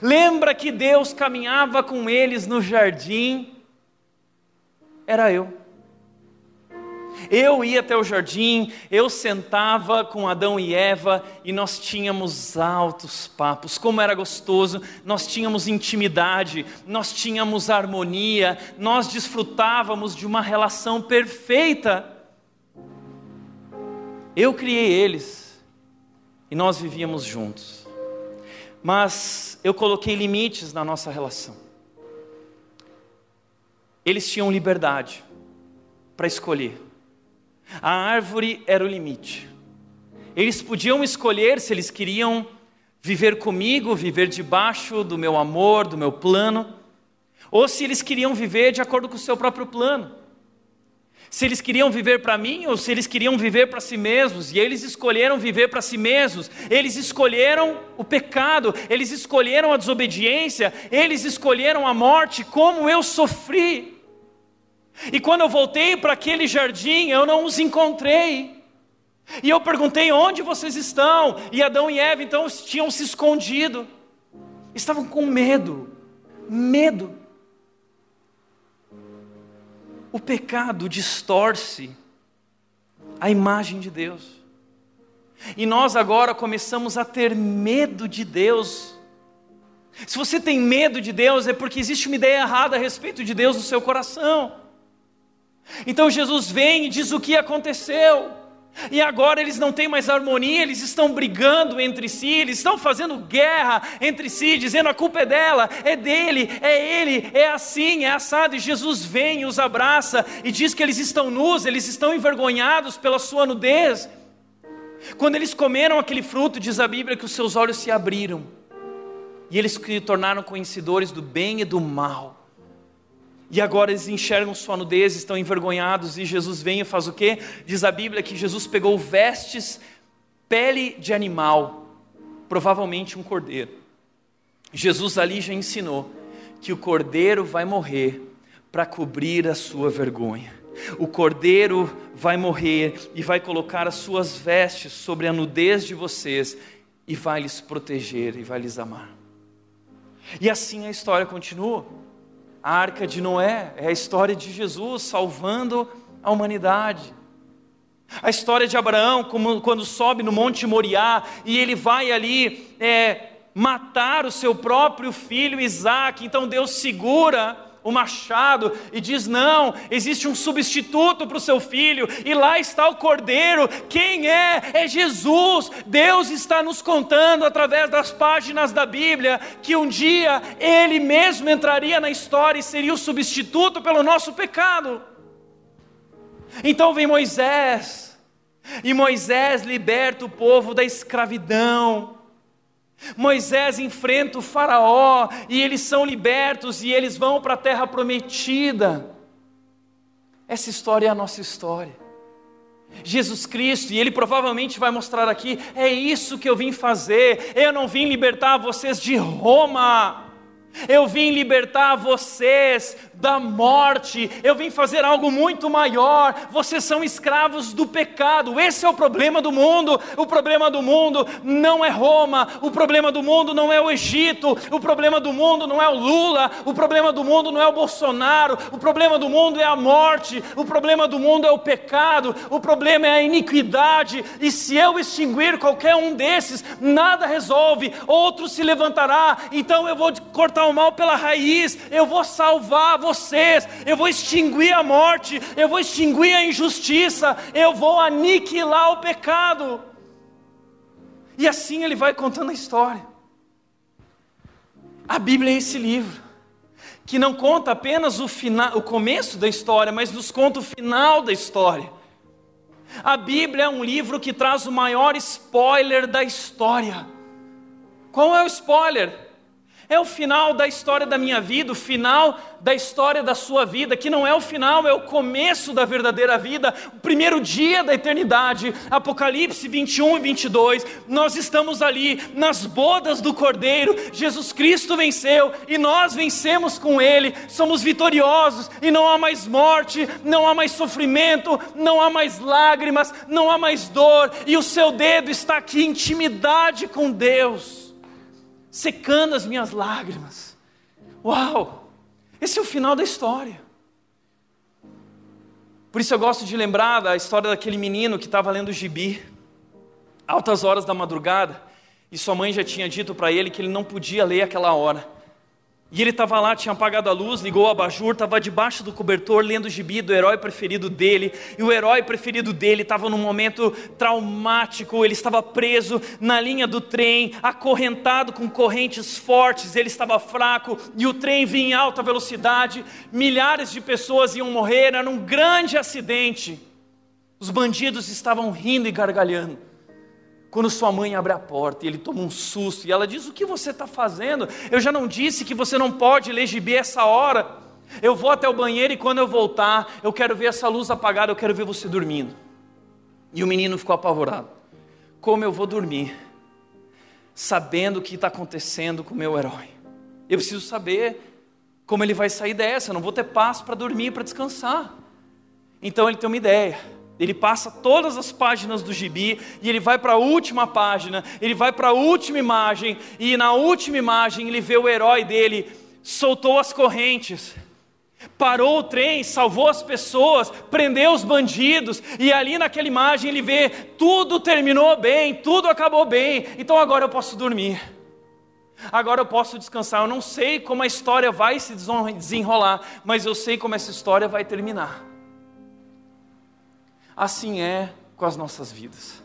Lembra que Deus caminhava com eles no jardim? Era eu. Eu ia até o jardim, eu sentava com Adão e Eva e nós tínhamos altos papos, como era gostoso, nós tínhamos intimidade, nós tínhamos harmonia, nós desfrutávamos de uma relação perfeita. Eu criei eles e nós vivíamos juntos, mas eu coloquei limites na nossa relação. Eles tinham liberdade para escolher a árvore era o limite. Eles podiam escolher se eles queriam viver comigo, viver debaixo do meu amor, do meu plano, ou se eles queriam viver de acordo com o seu próprio plano. Se eles queriam viver para mim ou se eles queriam viver para si mesmos, e eles escolheram viver para si mesmos, eles escolheram o pecado, eles escolheram a desobediência, eles escolheram a morte, como eu sofri. E quando eu voltei para aquele jardim, eu não os encontrei. E eu perguntei: onde vocês estão? E Adão e Eva então tinham se escondido, estavam com medo, medo. O pecado distorce a imagem de Deus. E nós agora começamos a ter medo de Deus. Se você tem medo de Deus, é porque existe uma ideia errada a respeito de Deus no seu coração. Então Jesus vem e diz o que aconteceu. E agora eles não têm mais harmonia, eles estão brigando entre si, eles estão fazendo guerra entre si, dizendo a culpa é dela, é dele, é ele, é assim, é assado. E Jesus vem e os abraça e diz que eles estão nus, eles estão envergonhados pela sua nudez. Quando eles comeram aquele fruto, diz a Bíblia que os seus olhos se abriram e eles se tornaram conhecedores do bem e do mal. E agora eles enxergam sua nudez, estão envergonhados, e Jesus vem e faz o quê? Diz a Bíblia que Jesus pegou vestes, pele de animal, provavelmente um cordeiro. Jesus ali já ensinou que o cordeiro vai morrer para cobrir a sua vergonha. O cordeiro vai morrer e vai colocar as suas vestes sobre a nudez de vocês e vai lhes proteger e vai lhes amar. E assim a história continua. A arca de Noé é a história de Jesus salvando a humanidade. A história de Abraão, como, quando sobe no Monte Moriá e ele vai ali é, matar o seu próprio filho Isaac, então Deus segura o machado e diz: Não, existe um substituto para o seu filho, e lá está o cordeiro. Quem é? É Jesus. Deus está nos contando através das páginas da Bíblia que um dia Ele mesmo entraria na história e seria o substituto pelo nosso pecado. Então vem Moisés, e Moisés liberta o povo da escravidão. Moisés enfrenta o Faraó e eles são libertos e eles vão para a terra prometida. Essa história é a nossa história. Jesus Cristo, e Ele provavelmente vai mostrar aqui: é isso que eu vim fazer. Eu não vim libertar vocês de Roma. Eu vim libertar vocês da morte, eu vim fazer algo muito maior. Vocês são escravos do pecado. Esse é o problema do mundo. O problema do mundo não é Roma, o problema do mundo não é o Egito, o problema do mundo não é o Lula, o problema do mundo não é o Bolsonaro, o problema do mundo é a morte, o problema do mundo é o pecado, o problema é a iniquidade. E se eu extinguir qualquer um desses, nada resolve, outro se levantará. Então eu vou cortar cortar o mal pela raiz, eu vou salvar vocês, eu vou extinguir a morte, eu vou extinguir a injustiça, eu vou aniquilar o pecado. E assim ele vai contando a história. A Bíblia é esse livro que não conta apenas o final, o começo da história, mas nos conta o final da história. A Bíblia é um livro que traz o maior spoiler da história. Qual é o spoiler? É o final da história da minha vida, o final da história da sua vida, que não é o final, é o começo da verdadeira vida, o primeiro dia da eternidade. Apocalipse 21 e 22. Nós estamos ali nas bodas do Cordeiro. Jesus Cristo venceu e nós vencemos com Ele. Somos vitoriosos e não há mais morte, não há mais sofrimento, não há mais lágrimas, não há mais dor. E o seu dedo está aqui, intimidade com Deus secando as minhas Por isso eu gosto de lembrar da história daquele menino que estava lendo o gibi, altas horas da madrugada, e sua mãe já tinha dito para ele que ele não podia ler aquela hora. E ele estava lá, tinha apagado a luz, ligou o abajur, estava debaixo do cobertor lendo o gibi do herói preferido dele. E o herói preferido dele estava num momento traumático, ele estava preso na linha do trem, acorrentado com correntes fortes, ele estava fraco e o trem vinha em alta velocidade. Milhares de pessoas iam morrer, era um grande acidente. Os bandidos estavam rindo e gargalhando. Quando sua mãe abre a porta e ele toma um susto e ela diz: O que você está fazendo? Eu já não disse que você não pode ler gibi essa hora. Eu vou até o banheiro e quando eu voltar, eu quero ver essa luz apagada, eu quero ver você dormindo. E o menino ficou apavorado. Como eu vou dormir, sabendo o que está acontecendo com o meu herói? Eu preciso saber como ele vai sair dessa. Eu não vou ter paz para dormir, para descansar. Então ele tem uma ideia ele passa todas as páginas do gibi e ele vai para a última página, ele vai para a última imagem, e na última imagem ele vê o herói dele, soltou as correntes, parou o trem, salvou as pessoas, prendeu os bandidos, e ali naquela imagem ele vê tudo terminou bem, tudo acabou bem, então agora eu posso dormir. Agora eu posso descansar. Eu não sei como a história vai se desenrolar, mas eu sei como essa história vai terminar assim é com as nossas vidas.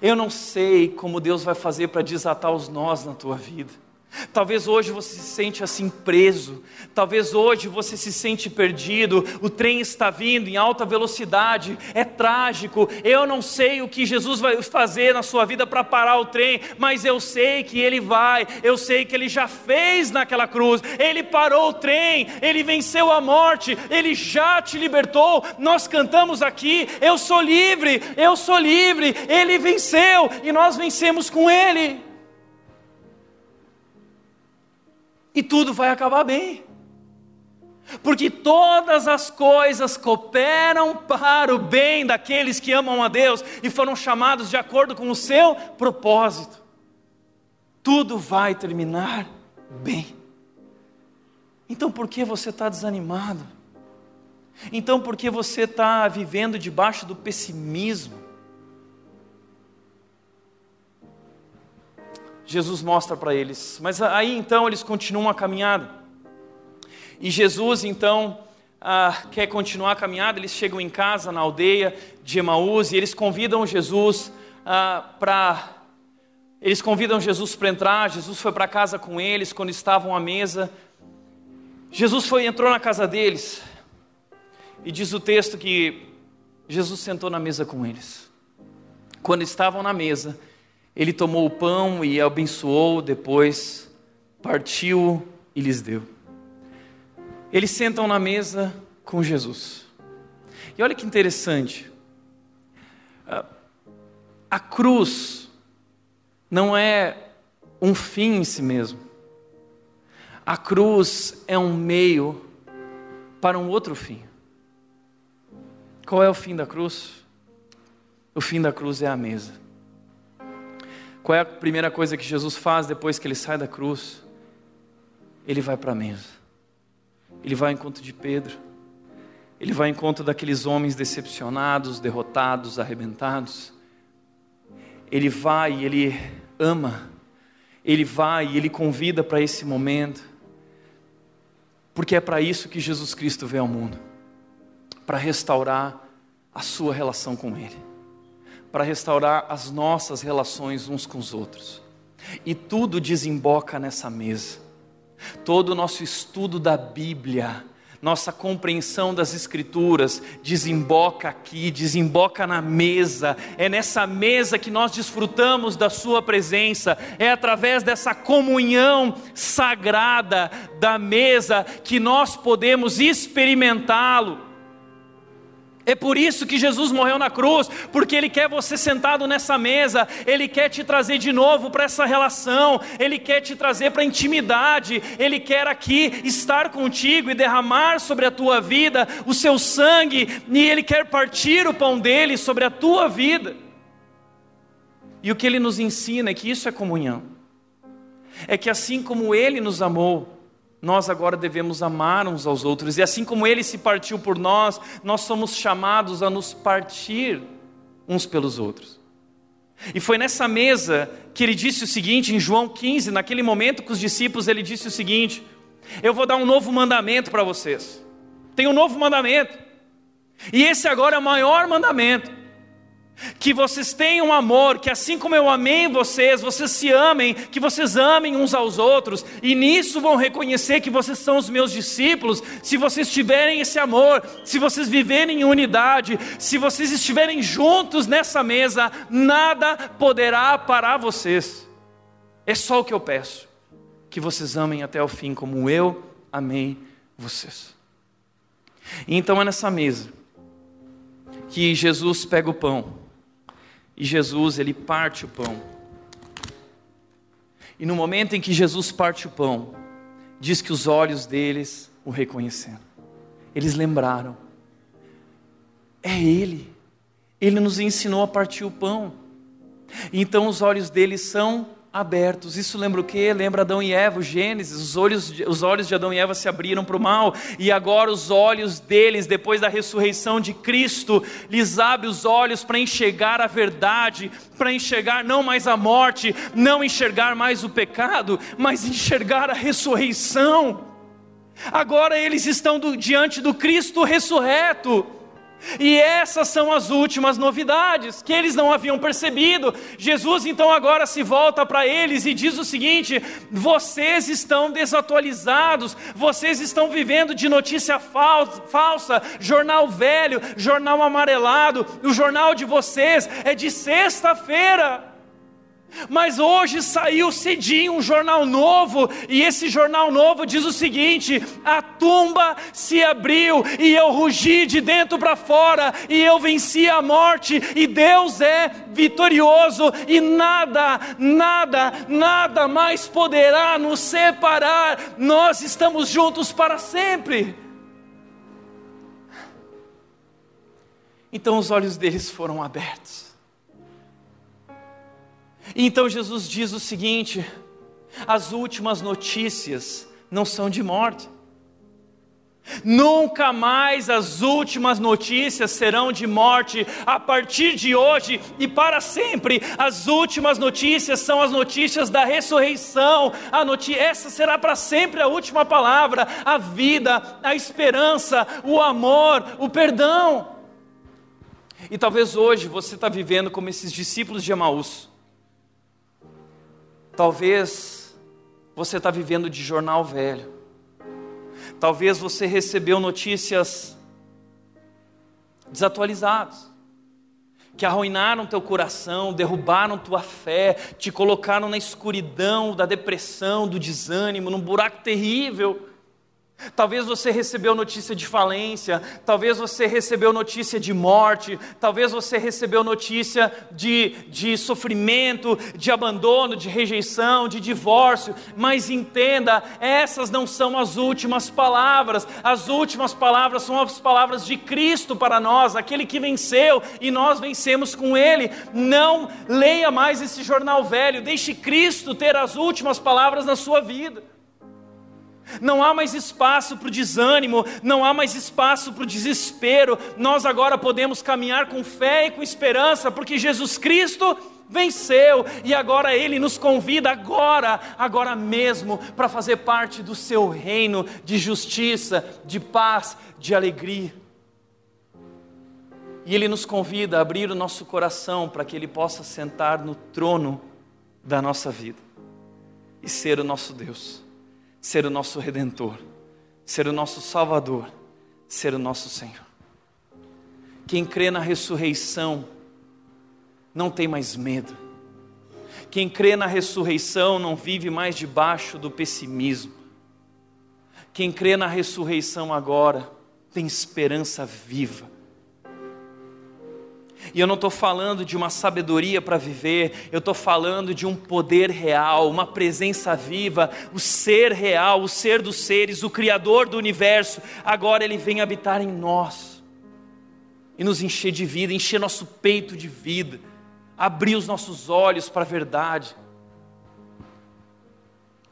Eu não sei como Deus vai fazer para desatar os nós na tua vida. Talvez hoje você se sente assim preso, talvez hoje você se sente perdido, o trem está vindo em alta velocidade, é trágico. Eu não sei o que Jesus vai fazer na sua vida para parar o trem, mas eu sei que ele vai, eu sei que ele já fez naquela cruz. Ele parou o trem, ele venceu a morte, ele já te libertou. Nós cantamos aqui: Eu sou livre, eu sou livre. Ele venceu e nós vencemos com ele. E tudo vai acabar bem. Porque todas as coisas cooperam para o bem daqueles que amam a Deus e foram chamados de acordo com o seu propósito. Tudo vai terminar bem. Então por que você está desanimado? Então por que você está vivendo debaixo do pessimismo? Jesus mostra para eles. Mas aí então eles continuam a caminhada. E Jesus então ah, quer continuar a caminhada. Eles chegam em casa, na aldeia de Emaús, e eles convidam Jesus ah, para. Eles convidam Jesus para entrar. Jesus foi para casa com eles quando estavam à mesa. Jesus foi entrou na casa deles. E diz o texto que Jesus sentou na mesa com eles. Quando estavam na mesa, ele tomou o pão e abençoou, depois partiu e lhes deu. Eles sentam na mesa com Jesus. E olha que interessante. A cruz não é um fim em si mesmo. A cruz é um meio para um outro fim. Qual é o fim da cruz? O fim da cruz é a mesa. Qual é a primeira coisa que Jesus faz depois que ele sai da cruz? Ele vai para a mesa. Ele vai ao encontro de Pedro. Ele vai ao encontro daqueles homens decepcionados, derrotados, arrebentados. Ele vai e ele ama. Ele vai e ele convida para esse momento. Porque é para isso que Jesus Cristo veio ao mundo para restaurar a sua relação com Ele para restaurar as nossas relações uns com os outros. E tudo desemboca nessa mesa. Todo o nosso estudo da Bíblia, nossa compreensão das Escrituras desemboca aqui, desemboca na mesa. É nessa mesa que nós desfrutamos da Sua presença, é através dessa comunhão sagrada da mesa que nós podemos experimentá-lo. É por isso que Jesus morreu na cruz, porque Ele quer você sentado nessa mesa, Ele quer te trazer de novo para essa relação, Ele quer te trazer para a intimidade, Ele quer aqui estar contigo e derramar sobre a tua vida o seu sangue, e Ele quer partir o pão dele sobre a tua vida. E o que Ele nos ensina é que isso é comunhão, é que assim como Ele nos amou, nós agora devemos amar uns aos outros. E assim como ele se partiu por nós, nós somos chamados a nos partir uns pelos outros. E foi nessa mesa que ele disse o seguinte, em João 15, naquele momento com os discípulos, ele disse o seguinte: Eu vou dar um novo mandamento para vocês. Tem um novo mandamento. E esse agora é o maior mandamento que vocês tenham amor, que assim como eu amei vocês, vocês se amem, que vocês amem uns aos outros, e nisso vão reconhecer que vocês são os meus discípulos, se vocês tiverem esse amor, se vocês viverem em unidade, se vocês estiverem juntos nessa mesa, nada poderá parar vocês. É só o que eu peço, que vocês amem até o fim, como eu amei vocês. E então é nessa mesa que Jesus pega o pão e Jesus, ele parte o pão. E no momento em que Jesus parte o pão, diz que os olhos deles o reconheceram. Eles lembraram. É Ele. Ele nos ensinou a partir o pão. Então os olhos deles são abertos. Isso lembra o quê? Lembra Adão e Eva, o Gênesis. Os olhos, os olhos de Adão e Eva se abriram para o mal, e agora os olhos deles, depois da ressurreição de Cristo, lhes abre os olhos para enxergar a verdade, para enxergar não mais a morte, não enxergar mais o pecado, mas enxergar a ressurreição. Agora eles estão do, diante do Cristo ressurreto. E essas são as últimas novidades que eles não haviam percebido. Jesus então agora se volta para eles e diz o seguinte: vocês estão desatualizados, vocês estão vivendo de notícia falsa, jornal velho, jornal amarelado. O jornal de vocês é de sexta-feira. Mas hoje saiu cedinho um jornal novo, e esse jornal novo diz o seguinte: a tumba se abriu, e eu rugi de dentro para fora, e eu venci a morte, e Deus é vitorioso, e nada, nada, nada mais poderá nos separar, nós estamos juntos para sempre. Então os olhos deles foram abertos. Então Jesus diz o seguinte: as últimas notícias não são de morte. Nunca mais as últimas notícias serão de morte. A partir de hoje e para sempre, as últimas notícias são as notícias da ressurreição. A notícia, essa será para sempre a última palavra: a vida, a esperança, o amor, o perdão. E talvez hoje você está vivendo como esses discípulos de Emaús Talvez você está vivendo de jornal velho. Talvez você recebeu notícias desatualizadas, que arruinaram teu coração, derrubaram tua fé, te colocaram na escuridão da depressão, do desânimo, num buraco terrível. Talvez você recebeu notícia de falência, talvez você recebeu notícia de morte, talvez você recebeu notícia de, de sofrimento, de abandono, de rejeição, de divórcio, mas entenda, essas não são as últimas palavras, as últimas palavras são as palavras de Cristo para nós, aquele que venceu e nós vencemos com Ele. Não leia mais esse jornal velho, deixe Cristo ter as últimas palavras na sua vida. Não há mais espaço para o desânimo, não há mais espaço para o desespero. Nós agora podemos caminhar com fé e com esperança, porque Jesus Cristo venceu e agora Ele nos convida agora, agora mesmo, para fazer parte do Seu reino de justiça, de paz, de alegria. E Ele nos convida a abrir o nosso coração para que Ele possa sentar no trono da nossa vida e ser o nosso Deus ser o nosso redentor, ser o nosso salvador, ser o nosso Senhor. Quem crê na ressurreição não tem mais medo. Quem crê na ressurreição não vive mais debaixo do pessimismo. Quem crê na ressurreição agora tem esperança viva e eu não estou falando de uma sabedoria para viver, eu estou falando de um poder real, uma presença viva, o ser real, o ser dos seres, o Criador do universo. Agora Ele vem habitar em nós e nos encher de vida, encher nosso peito de vida, abrir os nossos olhos para a verdade.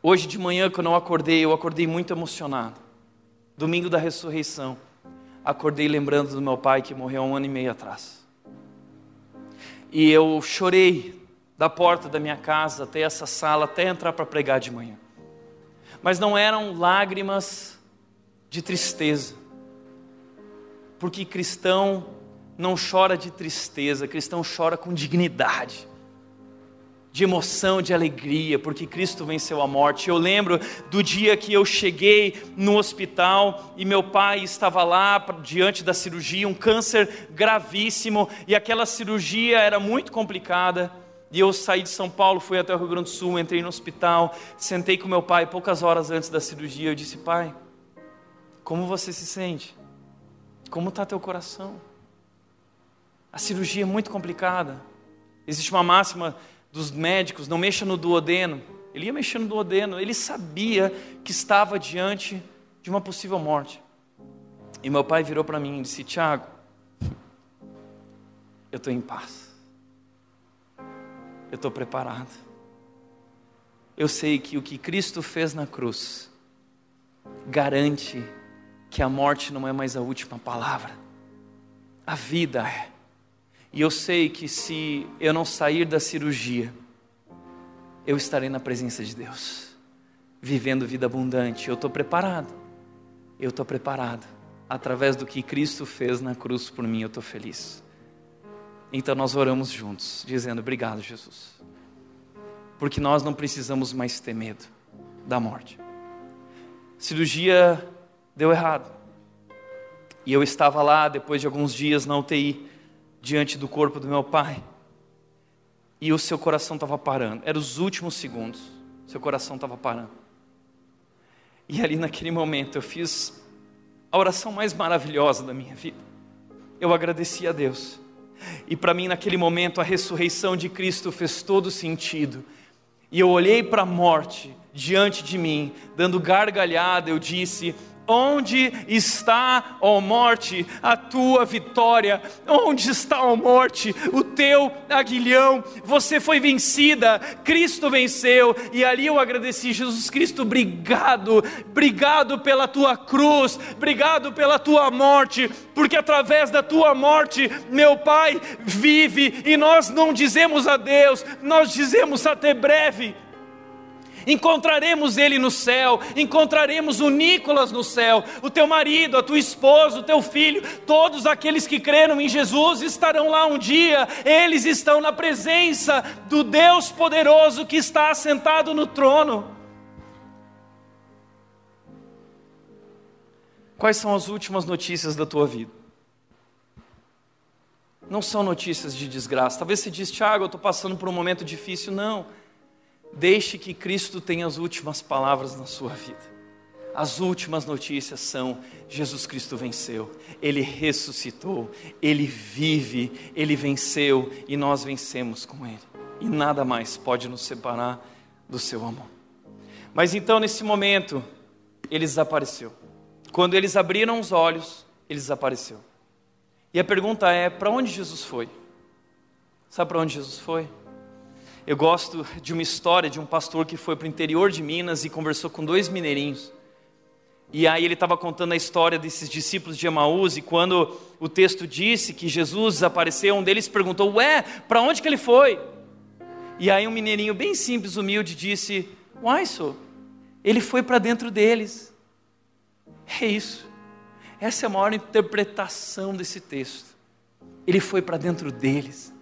Hoje de manhã, quando eu acordei, eu acordei muito emocionado. Domingo da ressurreição, acordei lembrando do meu pai que morreu há um ano e meio atrás. E eu chorei da porta da minha casa até essa sala, até entrar para pregar de manhã. Mas não eram lágrimas de tristeza, porque cristão não chora de tristeza, cristão chora com dignidade de emoção, de alegria, porque Cristo venceu a morte. Eu lembro do dia que eu cheguei no hospital e meu pai estava lá diante da cirurgia, um câncer gravíssimo, e aquela cirurgia era muito complicada. E eu saí de São Paulo, fui até o Rio Grande do Sul, entrei no hospital, sentei com meu pai poucas horas antes da cirurgia. Eu disse: Pai, como você se sente? Como está teu coração? A cirurgia é muito complicada. Existe uma máxima dos médicos, não mexa no duodeno. Ele ia mexendo no duodeno, ele sabia que estava diante de uma possível morte. E meu pai virou para mim e disse: Tiago, eu estou em paz, eu estou preparado. Eu sei que o que Cristo fez na cruz garante que a morte não é mais a última palavra, a vida é. E eu sei que se eu não sair da cirurgia, eu estarei na presença de Deus, vivendo vida abundante. Eu estou preparado. Eu estou preparado. Através do que Cristo fez na cruz por mim, eu estou feliz. Então nós oramos juntos, dizendo: Obrigado, Jesus. Porque nós não precisamos mais ter medo da morte. Cirurgia deu errado. E eu estava lá depois de alguns dias na UTI diante do corpo do meu pai. E o seu coração estava parando. Eram os últimos segundos. Seu coração estava parando. E ali naquele momento eu fiz a oração mais maravilhosa da minha vida. Eu agradeci a Deus. E para mim, naquele momento, a ressurreição de Cristo fez todo sentido. E eu olhei para a morte diante de mim, dando gargalhada, eu disse: Onde está, ó morte, a tua vitória? Onde está, ó morte, o teu aguilhão? Você foi vencida, Cristo venceu. E ali eu agradeci, Jesus Cristo, obrigado, obrigado pela tua cruz, obrigado pela tua morte, porque através da tua morte, meu Pai vive e nós não dizemos adeus, nós dizemos até breve encontraremos ele no céu, encontraremos o Nicolas no céu, o teu marido, a tua esposa, o teu filho, todos aqueles que creram em Jesus estarão lá um dia, eles estão na presença do Deus poderoso que está assentado no trono. Quais são as últimas notícias da tua vida? Não são notícias de desgraça. Talvez você diz, Tiago, eu estou passando por um momento difícil. Não Deixe que Cristo tenha as últimas palavras na sua vida. As últimas notícias são: Jesus Cristo venceu, Ele ressuscitou, Ele vive, Ele venceu e nós vencemos com Ele. E nada mais pode nos separar do seu amor. Mas então, nesse momento, ele desapareceu. Quando eles abriram os olhos, ele desapareceu. E a pergunta é: para onde Jesus foi? Sabe para onde Jesus foi? Eu gosto de uma história de um pastor que foi para o interior de Minas e conversou com dois mineirinhos. E aí ele estava contando a história desses discípulos de Emaús e quando o texto disse que Jesus desapareceu, um deles perguntou: "Ué, para onde que ele foi?" E aí um mineirinho bem simples, humilde disse: "Uai, só, ele foi para dentro deles." É isso. Essa é a maior interpretação desse texto. Ele foi para dentro deles.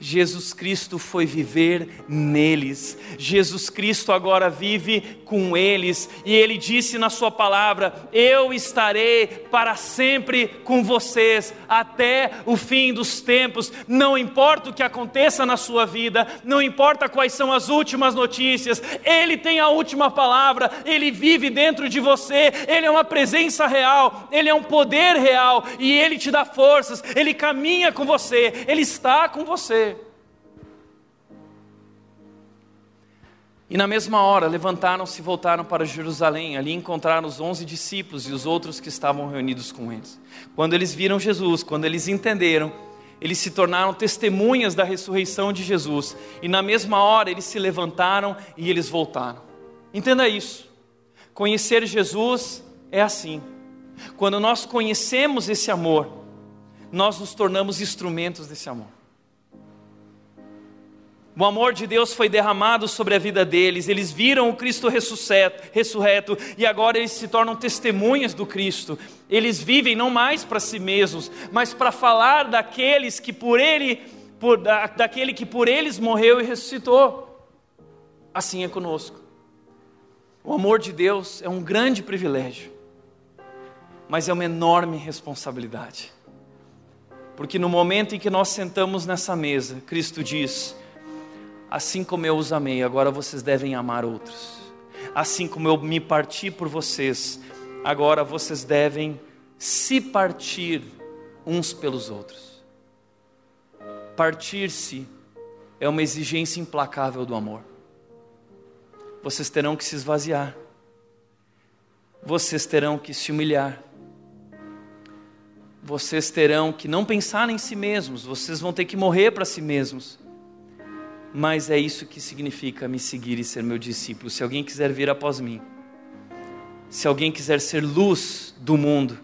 Jesus Cristo foi viver neles. Jesus Cristo agora vive com eles. E ele disse na Sua palavra: Eu estarei para sempre com vocês, até o fim dos tempos. Não importa o que aconteça na sua vida, não importa quais são as últimas notícias, Ele tem a última palavra, Ele vive dentro de você, Ele é uma presença real, Ele é um poder real, e Ele te dá forças, Ele caminha com você, Ele está com você você. E na mesma hora levantaram-se e voltaram para Jerusalém. Ali encontraram os onze discípulos e os outros que estavam reunidos com eles. Quando eles viram Jesus, quando eles entenderam, eles se tornaram testemunhas da ressurreição de Jesus. E na mesma hora eles se levantaram e eles voltaram. Entenda isso. Conhecer Jesus é assim. Quando nós conhecemos esse amor, nós nos tornamos instrumentos desse amor. O amor de Deus foi derramado sobre a vida deles, eles viram o Cristo ressurreto e agora eles se tornam testemunhas do Cristo. Eles vivem não mais para si mesmos, mas para falar daqueles que por ele, por, da, daquele que por eles morreu e ressuscitou. Assim é conosco. O amor de Deus é um grande privilégio, mas é uma enorme responsabilidade. Porque no momento em que nós sentamos nessa mesa, Cristo diz: Assim como eu os amei, agora vocês devem amar outros. Assim como eu me parti por vocês, agora vocês devem se partir uns pelos outros. Partir-se é uma exigência implacável do amor. Vocês terão que se esvaziar, vocês terão que se humilhar, vocês terão que não pensar em si mesmos, vocês vão ter que morrer para si mesmos mas é isso que significa me seguir e ser meu discípulo. Se alguém quiser vir após mim, se alguém quiser ser luz do mundo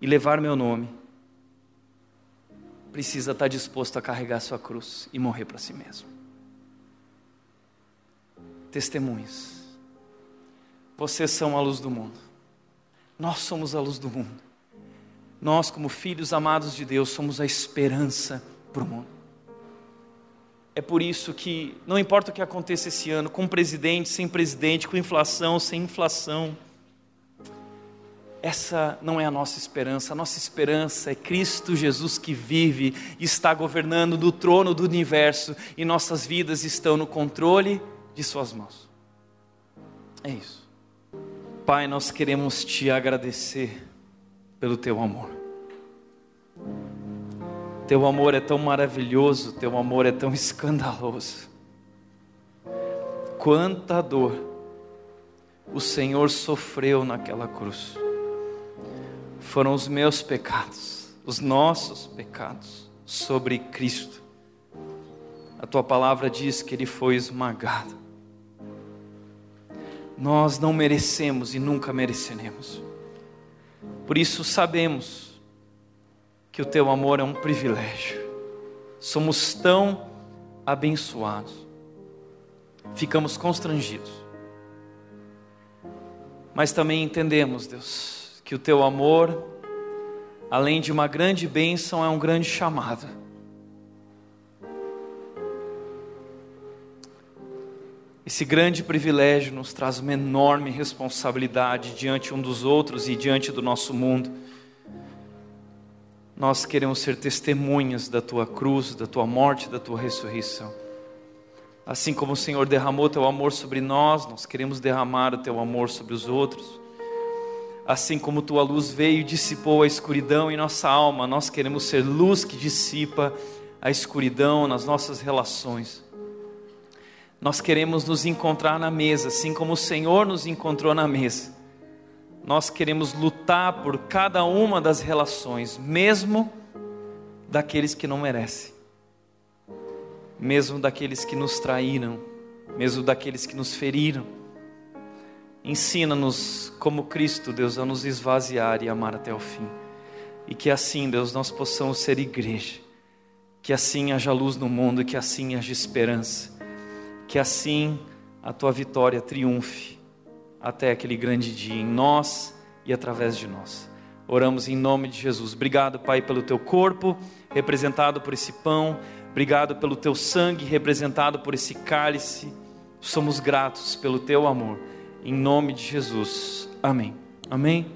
e levar meu nome, precisa estar disposto a carregar sua cruz e morrer para si mesmo. Testemunhos. Vocês são a luz do mundo. Nós somos a luz do mundo. Nós, como filhos amados de Deus, somos a esperança para o mundo. É por isso que não importa o que aconteça esse ano, com presidente, sem presidente, com inflação, sem inflação, essa não é a nossa esperança. A nossa esperança é Cristo Jesus que vive e está governando do trono do universo e nossas vidas estão no controle de Suas mãos. É isso. Pai, nós queremos te agradecer pelo teu amor. Teu amor é tão maravilhoso, teu amor é tão escandaloso. Quanta dor o Senhor sofreu naquela cruz. Foram os meus pecados, os nossos pecados sobre Cristo. A tua palavra diz que ele foi esmagado. Nós não merecemos e nunca mereceremos. Por isso sabemos que o teu amor é um privilégio. Somos tão abençoados. Ficamos constrangidos. Mas também entendemos, Deus, que o teu amor, além de uma grande bênção, é um grande chamado. Esse grande privilégio nos traz uma enorme responsabilidade diante um dos outros e diante do nosso mundo. Nós queremos ser testemunhas da tua cruz, da tua morte, da tua ressurreição. Assim como o Senhor derramou teu amor sobre nós, nós queremos derramar o teu amor sobre os outros. Assim como tua luz veio e dissipou a escuridão em nossa alma, nós queremos ser luz que dissipa a escuridão nas nossas relações. Nós queremos nos encontrar na mesa, assim como o Senhor nos encontrou na mesa nós queremos lutar por cada uma das relações, mesmo daqueles que não merecem, mesmo daqueles que nos traíram, mesmo daqueles que nos feriram. Ensina-nos, como Cristo, Deus, a nos esvaziar e amar até o fim. E que assim, Deus, nós possamos ser igreja. Que assim haja luz no mundo, que assim haja esperança. Que assim a tua vitória triunfe até aquele grande dia em nós e através de nós. Oramos em nome de Jesus. Obrigado, Pai, pelo teu corpo representado por esse pão. Obrigado pelo teu sangue representado por esse cálice. Somos gratos pelo teu amor. Em nome de Jesus. Amém. Amém.